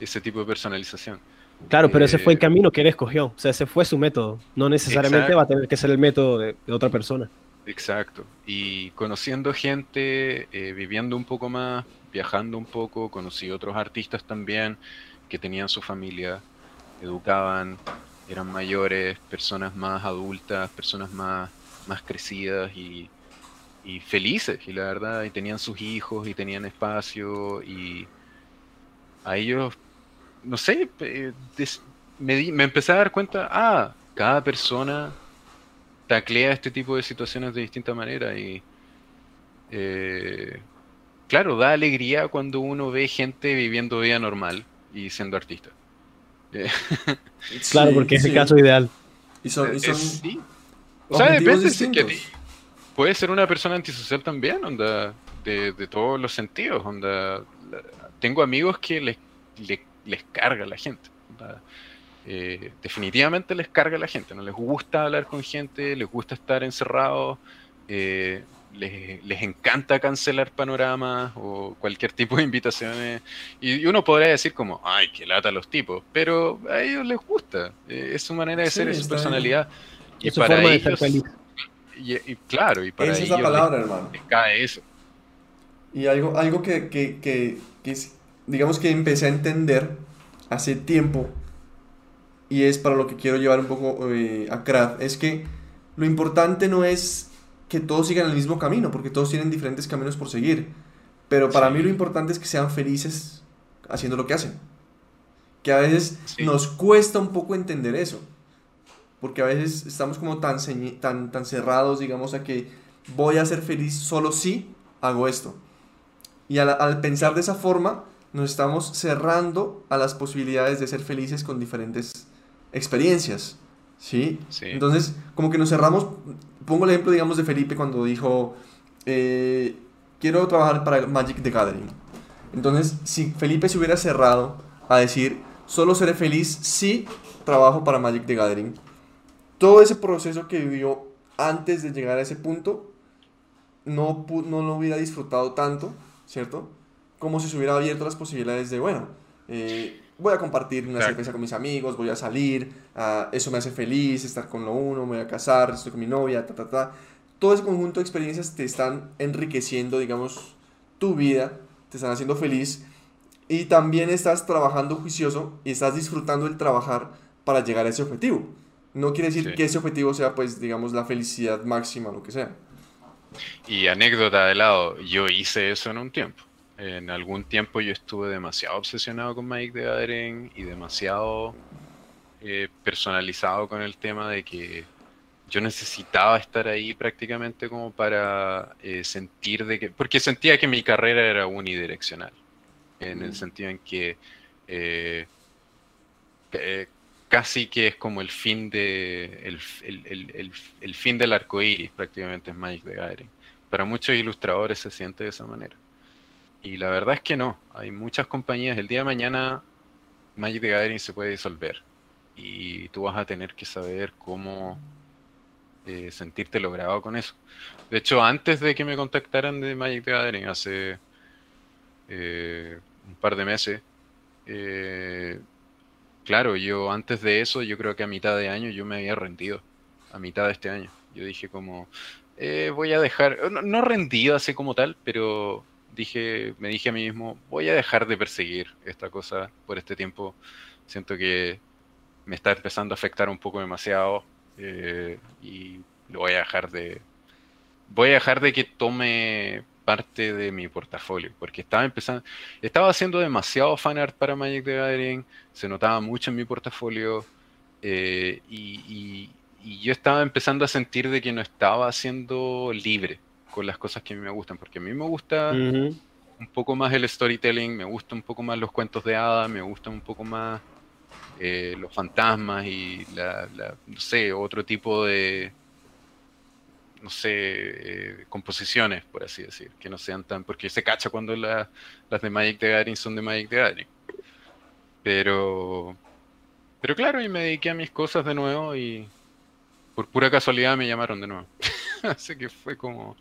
Speaker 4: ese tipo de personalización.
Speaker 2: Claro, pero ese fue el eh, camino que él escogió. O sea, ese fue su método. No necesariamente va a tener que ser el método de, otra persona.
Speaker 4: Exacto. Y conociendo gente, eh, viviendo un poco más, viajando un poco, conocí otros artistas también que tenían su familia, educaban, eran mayores, personas más adultas, personas más, más crecidas y, felices, y la verdad, y tenían sus hijos y tenían espacio y a ellos, no sé, me, me empecé a dar cuenta, ah, cada persona taclea este tipo de situaciones de distinta manera y eh, claro, da alegría cuando uno ve gente viviendo vida normal y siendo artista. [LAUGHS]
Speaker 2: claro, porque es el caso ideal.
Speaker 1: Y son,
Speaker 4: y son O sea, depende si que puede ser una persona antisocial también, onda, de, todos los sentidos, onda. Tengo amigos que les, les, carga la gente. Eh, definitivamente les carga la gente, no les gusta hablar con gente, les gusta estar encerrados. Eh, les, encanta cancelar panoramas o cualquier tipo de invitaciones. Y, uno podría decir como, ay, que lata los tipos, pero a ellos les gusta. Eh, es su manera de ser, es su personalidad. Y para ellos... Y, claro, y para
Speaker 1: ellos palabra, hermano.
Speaker 4: cae eso.
Speaker 1: Y algo, algo que, que, que, digamos que empecé a entender hace tiempo, y es para lo que quiero llevar un poco eh, a Kraft, es que lo importante no es que todos sigan el mismo camino, porque todos tienen diferentes caminos por seguir. Pero para mí lo importante es que sean felices haciendo lo que hacen. Que a veces nos cuesta un poco entender eso. Porque a veces estamos como tan, tan, tan cerrados, digamos, a que voy a ser feliz solo si hago esto. Y al, al pensar de esa forma, nos estamos cerrando a las posibilidades de ser felices con diferentes experiencias. ¿Sí? Entonces, como que nos cerramos. Pongo el ejemplo, digamos, de Felipe cuando dijo: eh, Quiero trabajar para Magic the Gathering. Entonces, si Felipe se hubiera cerrado a decir: Solo seré feliz si trabajo para Magic the Gathering, todo ese proceso que vivió antes de llegar a ese punto, no, no lo hubiera disfrutado tanto, ¿cierto? Como si se hubiera abierto las posibilidades de, bueno, eh, voy a compartir una cerveza con mis amigos, voy a salir, uh, eso me hace feliz, estar con lo uno, me voy a casar, estoy con mi novia, ta, ta, ta. Todo ese conjunto de experiencias te están enriqueciendo, digamos, tu vida, te están haciendo feliz y también estás trabajando juicioso y estás disfrutando el trabajar para llegar a ese objetivo. No quiere decir que ese objetivo sea, pues, digamos, la felicidad máxima, lo que sea.
Speaker 4: Y anécdota de lado, yo hice eso en un tiempo. En algún tiempo yo estuve demasiado obsesionado con Mike de Gathering y demasiado eh, personalizado con el tema de que yo necesitaba estar ahí prácticamente como para eh, sentir de que, porque sentía que mi carrera era unidireccional, en el mm. sentido en que eh, casi que es como el fin de el, el, el, fin del arco iris prácticamente es Magic the Gathering. Para muchos ilustradores se siente de esa manera. Y la verdad es que no. Hay muchas compañías. El día de mañana Magic the Gathering se puede disolver. Y tú vas a tener que saber cómo eh, sentirte logrado con eso. De hecho, antes de que me contactaran de Magic the Gathering, hace eh, un par de meses, eh, claro, yo antes de eso, yo creo que a mitad de año yo me había rendido. A mitad de este año. Yo dije como, voy a dejar, no, no rendido así como tal, pero dije, me dije a mí mismo, voy a dejar de perseguir esta cosa por este tiempo. Siento que me está empezando a afectar un poco demasiado eh, y lo voy a dejar de... Voy a dejar de que tome parte de mi portafolio, porque estaba empezando, estaba haciendo demasiado fanart para Magic the Gathering, se notaba mucho en mi portafolio eh, y, y, yo estaba empezando a sentir de que no estaba siendo libre con las cosas que a mí me gustan, porque a mí me gusta un poco más el storytelling, me gusta un poco más los cuentos de hadas, me gusta un poco más eh, los fantasmas y la, no sé, otro tipo de, no sé, eh, composiciones, por así decir, que no sean tan, porque se cacha cuando las de Magic the Gathering son de Magic the Gathering. Pero, pero claro, y me dediqué a mis cosas de nuevo y por pura casualidad me llamaron de nuevo. [LAUGHS] Así que fue como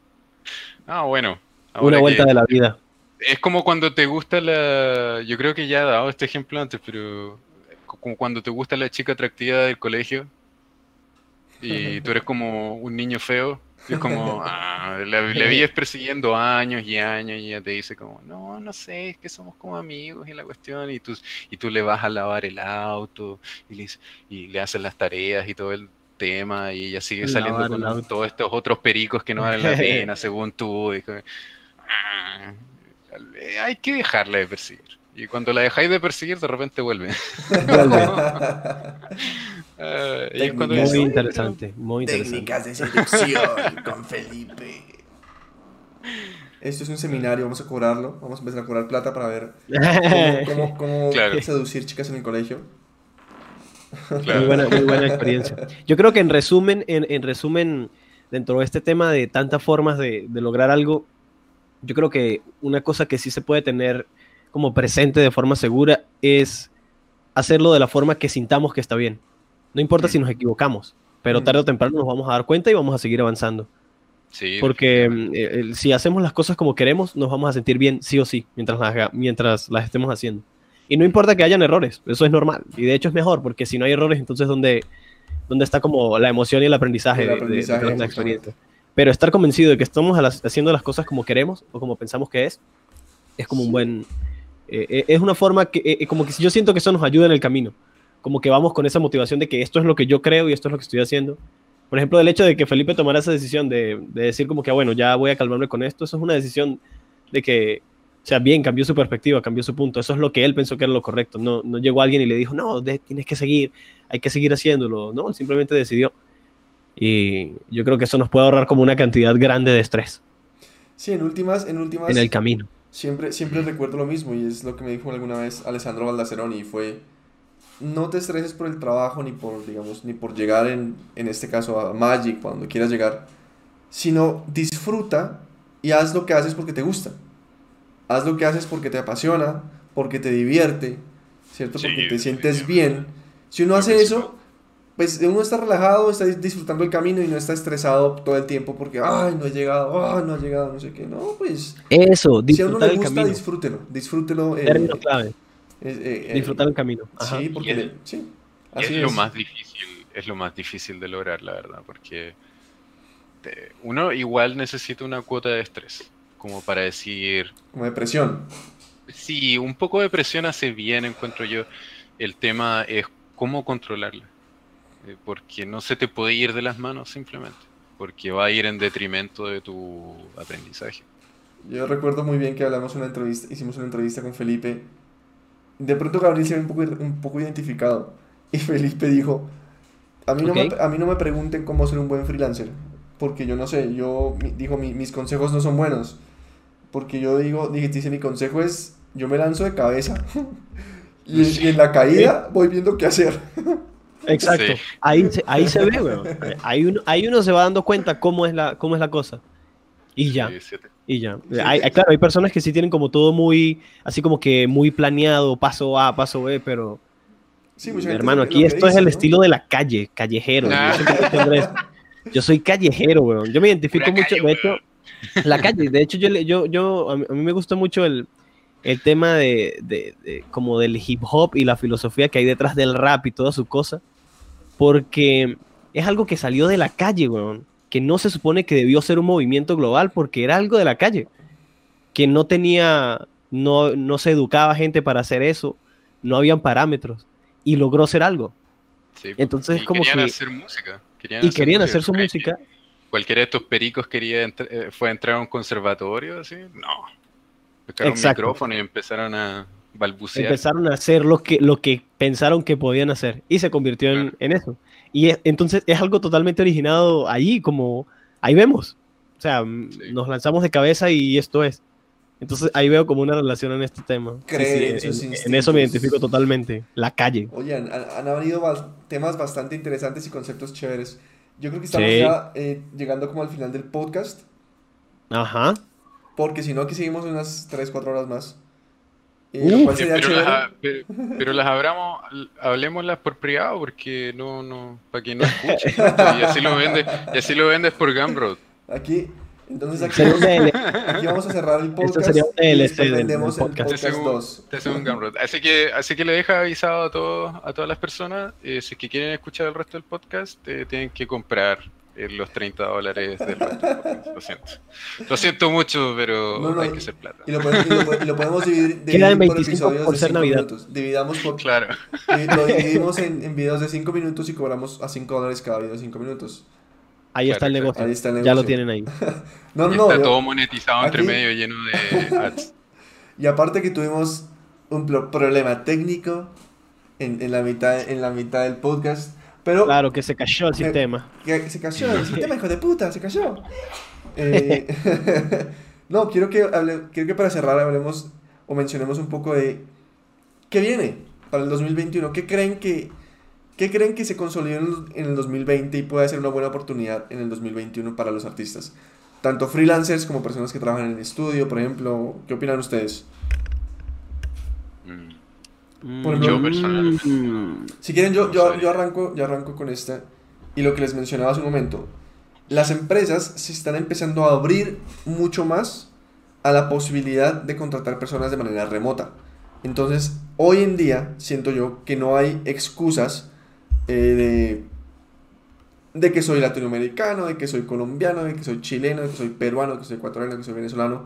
Speaker 4: [LAUGHS] Ah, bueno.
Speaker 2: Una vuelta de la vida.
Speaker 4: Es como cuando te gusta la. Yo creo que ya he dado este ejemplo antes, pero. Como cuando te gusta la chica atractiva del colegio y [LAUGHS] tú eres como un niño feo. Y es como, [LAUGHS] ah, le, vives persiguiendo años y años y ella te dice como, no, no sé, es que somos como amigos y la cuestión. Y tú, y tú le vas a lavar el auto y le, y le haces las tareas y todo el tema y ella sigue saliendo con todos estos otros pericos que no valen la [LAUGHS] pena, según tú. Ah, hay que dejarla de perseguir. Y cuando la dejáis de perseguir, de repente vuelve. [LAUGHS]
Speaker 2: Muy interesante, muy interesante.
Speaker 1: Técnicas de seducción con Felipe. Esto es un seminario, vamos a cobrarlo. Vamos a empezar a cobrar plata para ver [LAUGHS] cómo, cómo, seducir chicas en el colegio.
Speaker 2: Muy, buena, experiencia. Yo creo que en resumen, en, resumen, dentro de este tema de tantas formas de, lograr algo, yo creo que una cosa que sí se puede tener como presente de forma segura es hacerlo de la forma que sintamos que está bien. No importa si nos equivocamos, pero tarde o temprano nos vamos a dar cuenta y vamos a seguir avanzando. Porque si hacemos las cosas como queremos, nos vamos a sentir bien sí o sí mientras mientras las estemos haciendo. Y no importa que hayan errores, eso es normal. Y de hecho es mejor, porque si no hay errores, entonces ¿dónde, dónde está como la emoción y el aprendizaje, de, la experiencia? Pero estar convencido de que estamos haciendo las cosas como queremos o como pensamos que es, es como un buen... Eh, eh, es una forma que, eh, como que yo siento que eso nos ayuda en el camino. Como que vamos con esa motivación de que esto es lo que yo creo y esto es lo que estoy haciendo. Por ejemplo, el hecho de que Felipe tomara esa decisión de, de decir como que, ah, bueno, ya voy a calmarme con esto, eso es una decisión de que sea, bien, cambió su perspectiva, cambió su punto. Eso es lo que él pensó que era lo correcto. No, no llegó alguien y le dijo, no, tienes que seguir, hay que seguir haciéndolo. No, simplemente decidió. Y yo creo que eso nos puede ahorrar como una cantidad grande de estrés.
Speaker 1: Sí, en últimas, en últimas.
Speaker 2: En el camino.
Speaker 1: Siempre, siempre recuerdo lo mismo y es lo que me dijo alguna vez Alessandro Baldaceroni y fue, no te estreses por el trabajo ni por, digamos, ni por llegar en, en este caso a Magic, cuando quieras llegar, sino disfruta y haz lo que haces porque te gusta. Haz lo que haces porque te apasiona, porque te divierte, ¿cierto? Porque te sientes bien. Si uno hace eso, pues uno está relajado, está disfrutando el camino y no está estresado todo el tiempo porque, ay, no he llegado, ay, no ha llegado, no sé qué. No, pues...
Speaker 2: Eso,
Speaker 1: disfrutar si a uno le gusta, disfrútelo, disfrútelo.
Speaker 2: Eh, clave. Eh, eh, disfrutar el camino.
Speaker 1: Sí, porque... sí,
Speaker 4: es, lo más difícil, es lo más difícil de lograr, la verdad, porque uno igual necesita una cuota de estrés, como para decir...
Speaker 1: Como depresión.
Speaker 4: Sí, un poco de presión hace bien, encuentro yo. El tema es cómo controlarla. Eh, porque no se te puede ir de las manos simplemente. Porque va a ir en detrimento de tu aprendizaje.
Speaker 1: Yo recuerdo muy bien que hablamos una entrevista, hicimos una entrevista con Felipe. De pronto Gabriel se ve un poco, un poco identificado. [LAUGHS] Y Felipe dijo, a mí, no me, a mí no me pregunten cómo ser un buen freelancer. Porque yo no sé, yo dijo, mis consejos no son buenos. Porque yo digo, dije, dice, mi consejo es yo me lanzo de cabeza [LAUGHS] y, en la caída voy viendo qué hacer.
Speaker 2: Exacto. Ahí, se, ahí se ve, weón. Ahí uno, ahí uno se va dando cuenta cómo es la, cómo es la cosa. Y ya. Y ya. Hay, claro, hay personas que sí tienen como todo muy, así como que muy planeado, paso A, paso B, pero... Sí, hermano, aquí esto es el estilo de la calle, callejero. Yo, soy callejero, weón. Yo me identifico mucho, de hecho, la calle. De hecho, yo, yo, yo a mí me gusta mucho el, el tema de, como del hip hop y la filosofía que hay detrás del rap y toda su cosa, porque es algo que salió de la calle, weón, que no se supone que debió ser un movimiento global porque era algo de la calle, que no tenía, no, no se educaba gente para hacer eso, no habían parámetros y logró ser algo. Sí, Entonces, como
Speaker 4: querían
Speaker 2: que...
Speaker 4: hacer música.
Speaker 2: y querían hacer su música.
Speaker 4: Cualquiera de estos pericos quería eh, fue a entrar a un conservatorio, así, no Exacto. micrófono y empezaron a balbucear.
Speaker 2: Empezaron a hacer lo que, lo que pensaron que podían hacer y se convirtió en, eso. Y entonces es algo totalmente originado allí, como ahí vemos. O sea, nos lanzamos de cabeza y esto es. Entonces ahí veo como una relación en este tema. en, eso me identifico totalmente. La calle.
Speaker 1: Oye, han, habido temas bastante interesantes y conceptos chéveres. Yo creo que estamos ya eh, llegando como al final del podcast.
Speaker 2: Ajá.
Speaker 1: Porque si no, aquí seguimos unas 3, 4 horas más.
Speaker 4: pero, las, pero, las hablamos, hablemoslas por privado porque no, no, para que no escuche. y así lo vendes, y así lo vendes por Gumroad.
Speaker 1: Aquí, entonces aquí, aquí, vamos a cerrar el podcast. Esto sería un DLC y vendemos el podcast,
Speaker 4: el podcast 2. Así que, así que le deja avisado a todos, a todas las personas, eh, si que quieren escuchar el resto del podcast, eh, tienen que comprar los 30 dólares del Lo siento. Lo siento mucho, pero hay que ser plata.
Speaker 1: Y lo podemos, dividir, [LAUGHS] por episodios por de 5 minutos. Dividamos por.
Speaker 4: Claro.
Speaker 1: Lo dividimos en, en, videos de 5 minutos y cobramos a 5 dólares cada video de 5 minutos.
Speaker 2: Ahí, está el negocio. Ahí está el negocio. Ya lo tienen ahí. [LAUGHS]
Speaker 4: no, no, está todo monetizado entre medio lleno de [LAUGHS] ads.
Speaker 1: y aparte que tuvimos un problema técnico en, en, la mitad, en la mitad del podcast
Speaker 2: claro, que se cayó el sistema.
Speaker 1: Que se cayó el sistema, hijo de puta, se cayó. [LAUGHS] Eh, no, quiero que, hable, quiero que para cerrar hablemos o mencionemos un poco de qué viene para el 2021. ¿Qué creen que, qué creen que se consolidó en el 2020 y puede ser una buena oportunidad en el 2021 para los artistas? Tanto freelancers como personas que trabajan en estudio, por ejemplo. ¿Qué opinan ustedes? yo personalmente. Mm. Si quieren, yo, yo, yo, arranco, yo arranco con esta. Y lo que les mencionaba hace un momento. Las empresas se están empezando a abrir mucho más a la posibilidad de contratar personas de manera remota. Entonces, hoy en día, siento yo que no hay excusas eh, de, de que soy latinoamericano, de que soy colombiano, de que soy chileno, de que soy peruano, de que soy ecuatoriano, de que soy venezolano,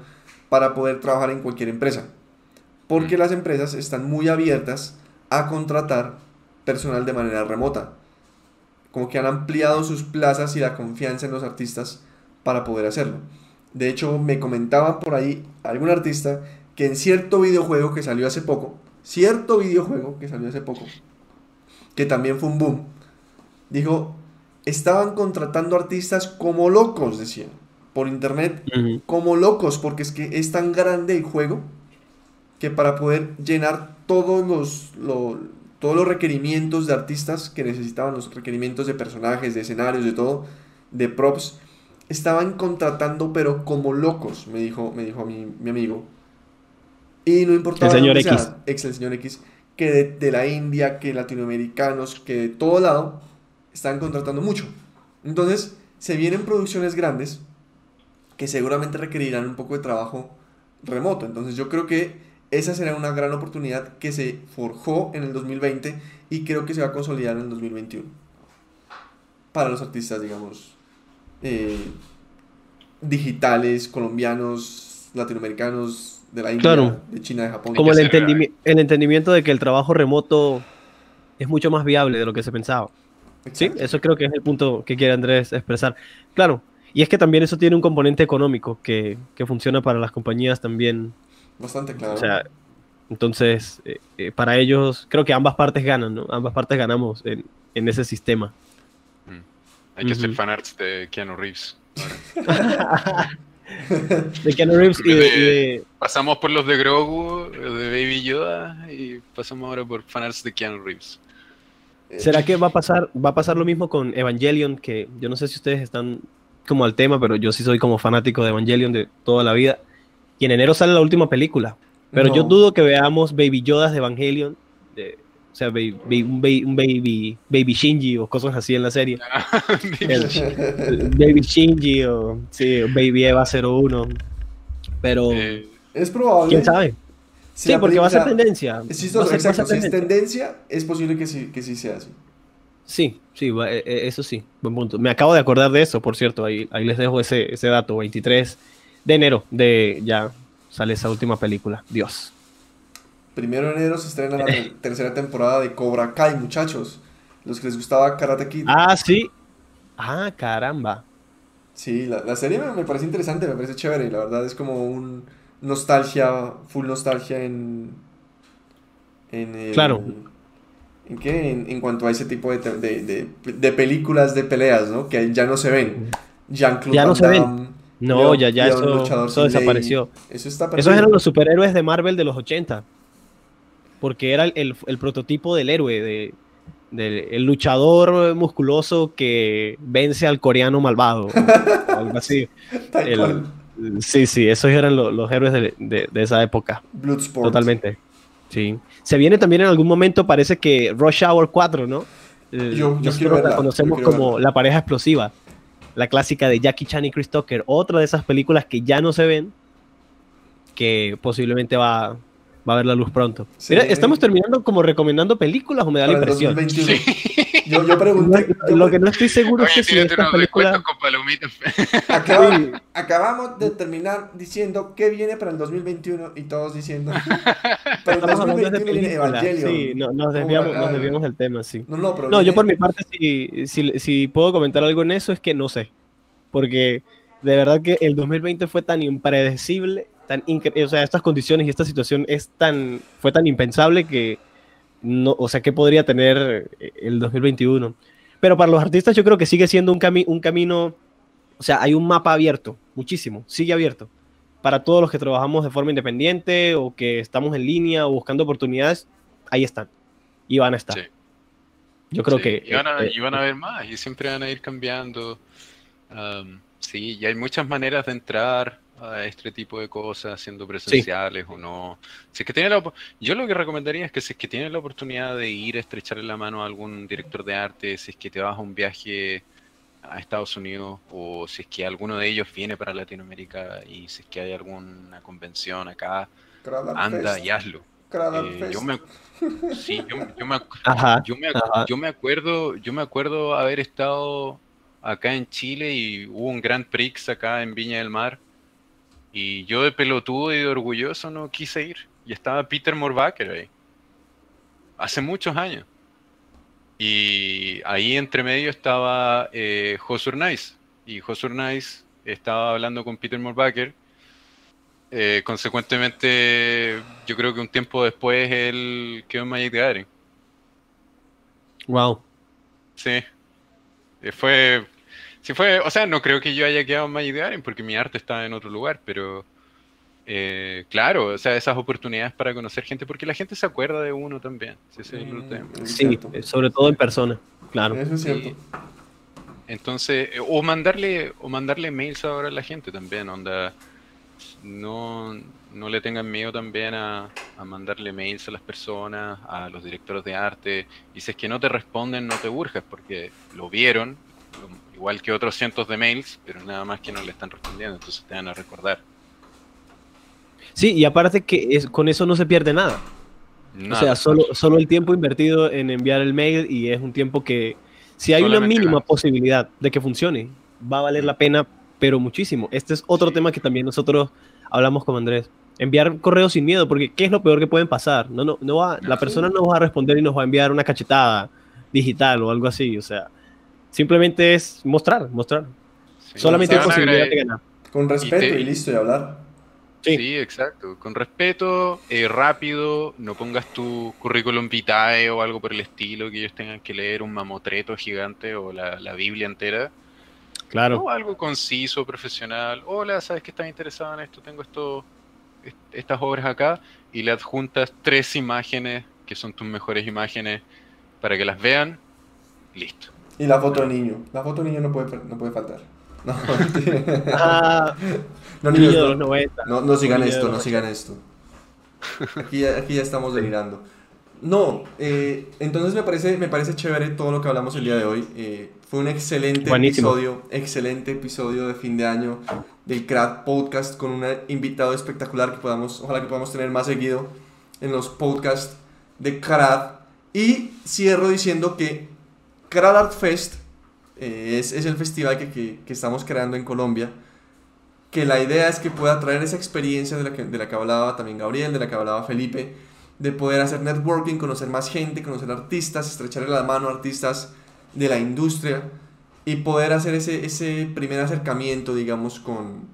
Speaker 1: para poder trabajar en cualquier empresa porque las empresas están muy abiertas a contratar personal de manera remota. Como que han ampliado sus plazas y la confianza en los artistas para poder hacerlo. De hecho, me comentaba por ahí algún artista que en cierto videojuego que salió hace poco, cierto videojuego que salió hace poco, que también fue un boom, dijo, estaban contratando artistas como locos, decían, por internet, como locos, porque es que es tan grande el juego que para poder llenar todos los, todos los requerimientos de artistas que necesitaban, los requerimientos de personajes, de escenarios, de todo, de props, estaban contratando pero como locos, me dijo, me dijo mi, mi amigo. Y no importaba
Speaker 2: el señor X.
Speaker 1: ex el señor X, que de, la India, que latinoamericanos, que de todo lado, están contratando mucho. Entonces, se vienen producciones grandes que seguramente requerirán un poco de trabajo remoto. Entonces, yo creo que esa será una gran oportunidad que se forjó en el 2020 y creo que se va a consolidar en el 2021. Para los artistas, digamos, eh, digitales, colombianos, latinoamericanos, de la India, de China, de Japón.
Speaker 2: Como el, el entendimiento de que el trabajo remoto es mucho más viable de lo que se pensaba. Sí, eso creo que es el punto que quiere Andrés expresar. Claro, y es que también eso tiene un componente económico que, que funciona para las compañías también.
Speaker 1: Bastante claro.
Speaker 2: O sea, entonces, eh, eh, para ellos, creo que ambas partes ganan, ¿no? Ambas partes ganamos en, en ese sistema.
Speaker 4: Mm. Hay que hacer fanarts de Keanu Reeves. [LAUGHS] [LAUGHS]
Speaker 2: de Keanu Reeves y de,
Speaker 4: Pasamos por los de Grogu, de Baby Yoda, y pasamos ahora por fanarts de Keanu Reeves.
Speaker 2: ¿Será que va a pasar, va a pasar lo mismo con Evangelion? Que yo no sé si ustedes están como al tema, pero yo sí soy como fanático de Evangelion de toda la vida. Y en enero sale la última película. Pero yo dudo que veamos Baby Yodas de Evangelion. De, o sea, baby, un, baby, baby, Shinji o cosas así en la serie. [LAUGHS] baby Shinji o sí, Baby Eva 01. Pero.
Speaker 1: Eh, es probable.
Speaker 2: ¿Quién sabe? sí, porque va a ser tendencia.
Speaker 1: Si, es tendencia, es posible que sí, que sí sea así.
Speaker 2: Sí, sí, e, e, eso sí, buen punto. Me acabo de acordar de eso, por cierto, ahí, ahí les dejo ese, ese dato, 23 de enero, de ya sale esa última película, Dios.
Speaker 1: Primero de enero se estrena la tercera temporada de Cobra Kai, muchachos. Los que les gustaba Karate Kid.
Speaker 2: Ah, sí. Ah, caramba.
Speaker 1: Sí, la, la serie me, me, parece interesante, me parece chévere. La verdad es como un nostalgia, full nostalgia en. en
Speaker 2: claro.
Speaker 1: ¿En qué? En, cuanto a ese tipo de, de, de, películas de peleas, ¿no? Que ya no se ven.
Speaker 2: Jean-Claude ya no se ven. No, ya, ya eso, eso desapareció. Eso está Esos eran los superhéroes de Marvel de los 80. Porque era el, el, prototipo del héroe, de, el luchador musculoso que vence al coreano malvado. [LAUGHS] algo así. sí, sí, esos eran los héroes de, de, de esa época.
Speaker 1: Bloodsport.
Speaker 2: Totalmente. Sí. Se viene también en algún momento, parece que Rush Hour 4, ¿no?
Speaker 1: Eh, yo, Nosotros
Speaker 2: la conocemos como la pareja explosiva. La clásica de Jackie Chan y Chris Tucker. Otra de esas películas que ya no se ven, que posiblemente va, va a ver la luz pronto. ¿estamos terminando como recomendando películas o me da la impresión?
Speaker 1: Yo, yo pregunté.
Speaker 2: lo que no estoy seguro es que si esta película. [LAUGHS]
Speaker 1: acabamos de terminar diciendo qué viene para el 2021 y todos diciendo. [LAUGHS] Para el 2021 viene Evangelion.
Speaker 2: Sí, no, nos, desviamos, nos desviamos del tema, sí. No, no, pero no yo por mi parte, si, si, si puedo comentar algo en eso, es que no sé. Porque de verdad que el 2020 fue tan impredecible o sea, estas condiciones y esta situación es tan, fue tan impensable que no, o sea, ¿qué podría tener el 2021? Pero para los artistas yo creo que sigue siendo un, un camino, o sea, hay un mapa abierto, muchísimo, sigue abierto. Para todos los que trabajamos de forma independiente o que estamos en línea o buscando oportunidades, ahí están. Y van a estar. Yo creo que...
Speaker 4: Y van, a, eh, van a ver más y siempre van a ir cambiando. sí, y hay muchas maneras de entrar a este tipo de cosas, siendo presenciales o no. Si es que tiene la, yo lo que recomendaría es que si es que tienes la oportunidad de ir a estrecharle la mano a algún director de arte, si es que te vas a un viaje a Estados Unidos o si es que alguno de ellos viene para Latinoamérica y si es que hay alguna convención acá, anda y hazlo. yo me, sí, yo, me, yo, me, yo me acuerdo, yo me acuerdo haber estado acá en Chile y hubo un Grand Prix acá en Viña del Mar y yo de pelotudo y de orgulloso no quise ir. Y estaba Peter Morbacher ahí. Hace muchos años. Y ahí entre medio estaba eh, Josur Nice. Y Josur Nice estaba hablando con Peter Morbacher. Eh, consecuentemente, yo creo que un tiempo después él quedó en Magic Gathering.
Speaker 2: Wow.
Speaker 4: Sí. Eh, fue, Sí fue, o sea, no creo que yo haya quedado en Magic porque mi arte estaba en otro lugar, pero eh, claro, o sea, esas oportunidades para conocer gente, porque la gente se acuerda de uno también.
Speaker 2: Sí, mm, sobre todo en persona, claro.
Speaker 1: Eso es cierto.
Speaker 4: entonces, eh, o mandarle, o mandarle mails ahora a la gente también, onda, no, no le tengan miedo también a, mandarle mails a las personas, a los directores de arte, y si es que no te responden, no te urges, porque lo vieron, igual que otros cientos de mails, pero nada más que no le están respondiendo, entonces te van a recordar.
Speaker 2: Sí, y aparte que es, con eso no se pierde nada. o sea, solo, solo el tiempo invertido en enviar el mail y es un tiempo que, si hay una mínima posibilidad de que funcione, va a valer la pena, pero muchísimo. Este es otro tema que también nosotros hablamos con Andrés. Enviar correos sin miedo, porque ¿qué es lo peor que pueden pasar? No, no, no va, la persona no va a responder y nos va a enviar una cachetada digital o algo así. O sea, simplemente es mostrar, mostrar. Solamente hay posibilidad de ganar.
Speaker 1: Con respeto y, listo, y hablar.
Speaker 4: Sí. exacto. Con respeto, eh, rápido, no pongas tu currículum vitae o algo por el estilo que ellos tengan que leer un mamotreto gigante o la, Biblia entera.
Speaker 2: Claro.
Speaker 4: O algo conciso, profesional. Hola, ¿sabes que estás interesado en esto? Tengo esto, estas obras acá y le adjuntas tres imágenes que son tus mejores imágenes para que las vean. Listo.
Speaker 1: Y la foto del niño. La foto del niño no puede, no puede faltar. [LAUGHS] No,
Speaker 2: ah, [LAUGHS]
Speaker 1: no, niños, no, no, sigan esto, no sigan esto. Aquí, aquí ya estamos delirando. No, eh, entonces me parece, me parece chévere todo lo que hablamos el día de hoy. Eh, fue un excelente episodio, excelente episodio de fin de año del CRAD Podcast con un invitado espectacular que podamos, ojalá que podamos tener más seguido en los podcasts de CRAD. Y cierro diciendo que CRAD Art Fest eh, es, es, el festival que, que, que, estamos creando en Colombia, que la idea es que pueda traer esa experiencia de la, que, de la que hablaba también Gabriel, de la que hablaba Felipe, de poder hacer networking, conocer más gente, conocer artistas, estrecharle la mano a artistas de la industria y poder hacer ese, ese primer acercamiento, digamos, con,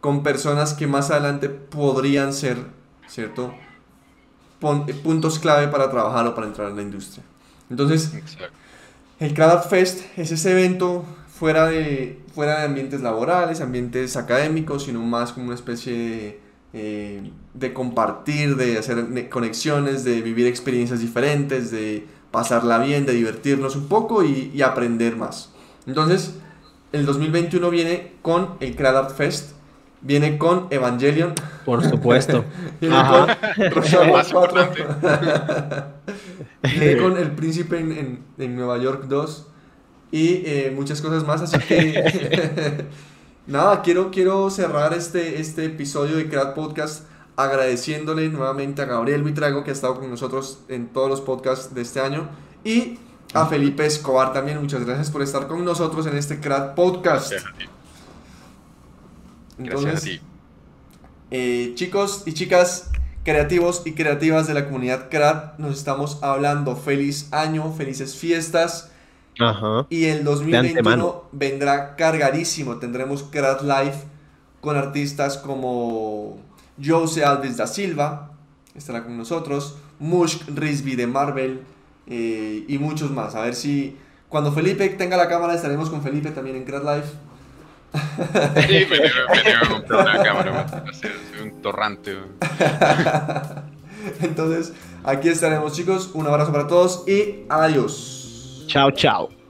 Speaker 1: con personas que más adelante podrían ser, ¿cierto? puntos clave para trabajar o para entrar en la industria. Entonces, el CRADAT Fest es ese evento fuera de, fuera de ambientes laborales, ambientes académicos, sino más como una especie de, eh, compartir, de hacer conexiones, de vivir experiencias diferentes, de pasarla bien, de divertirnos un poco y, aprender más. Entonces, el 2021 viene con el CRADAT Fest, viene con Evangelion.
Speaker 2: Por supuesto. [LAUGHS]
Speaker 1: viene con [LAUGHS] [LAUGHS] Viene con El Príncipe en, en, Nueva York 2 y eh, muchas cosas más. Así que, nada, quiero, quiero cerrar este, este episodio de Crack Podcast agradeciéndole nuevamente a Gabriel Vitrago que ha estado con nosotros en todos los podcasts de este año y a Felipe Escobar también. Muchas gracias por estar con nosotros en este Crack Podcast. Gracias a ti. Eh, chicos y chicas, creativos y creativas de la comunidad CRAD, nos estamos hablando. Feliz año, felices fiestas. Y el 2021 vendrá cargadísimo. Tendremos CRAD Live con artistas como Jose Alves da Silva, estará con nosotros. Mushk Risby de Marvel eh, y muchos más. A ver si cuando Felipe tenga la cámara estaremos con Felipe también en CRAD Live.
Speaker 4: Sí, me a comprar una cámara, un torrante. [LAUGHS]
Speaker 1: Entonces, aquí estaremos chicos. Un abrazo para todos y adiós.
Speaker 2: Chao, chao.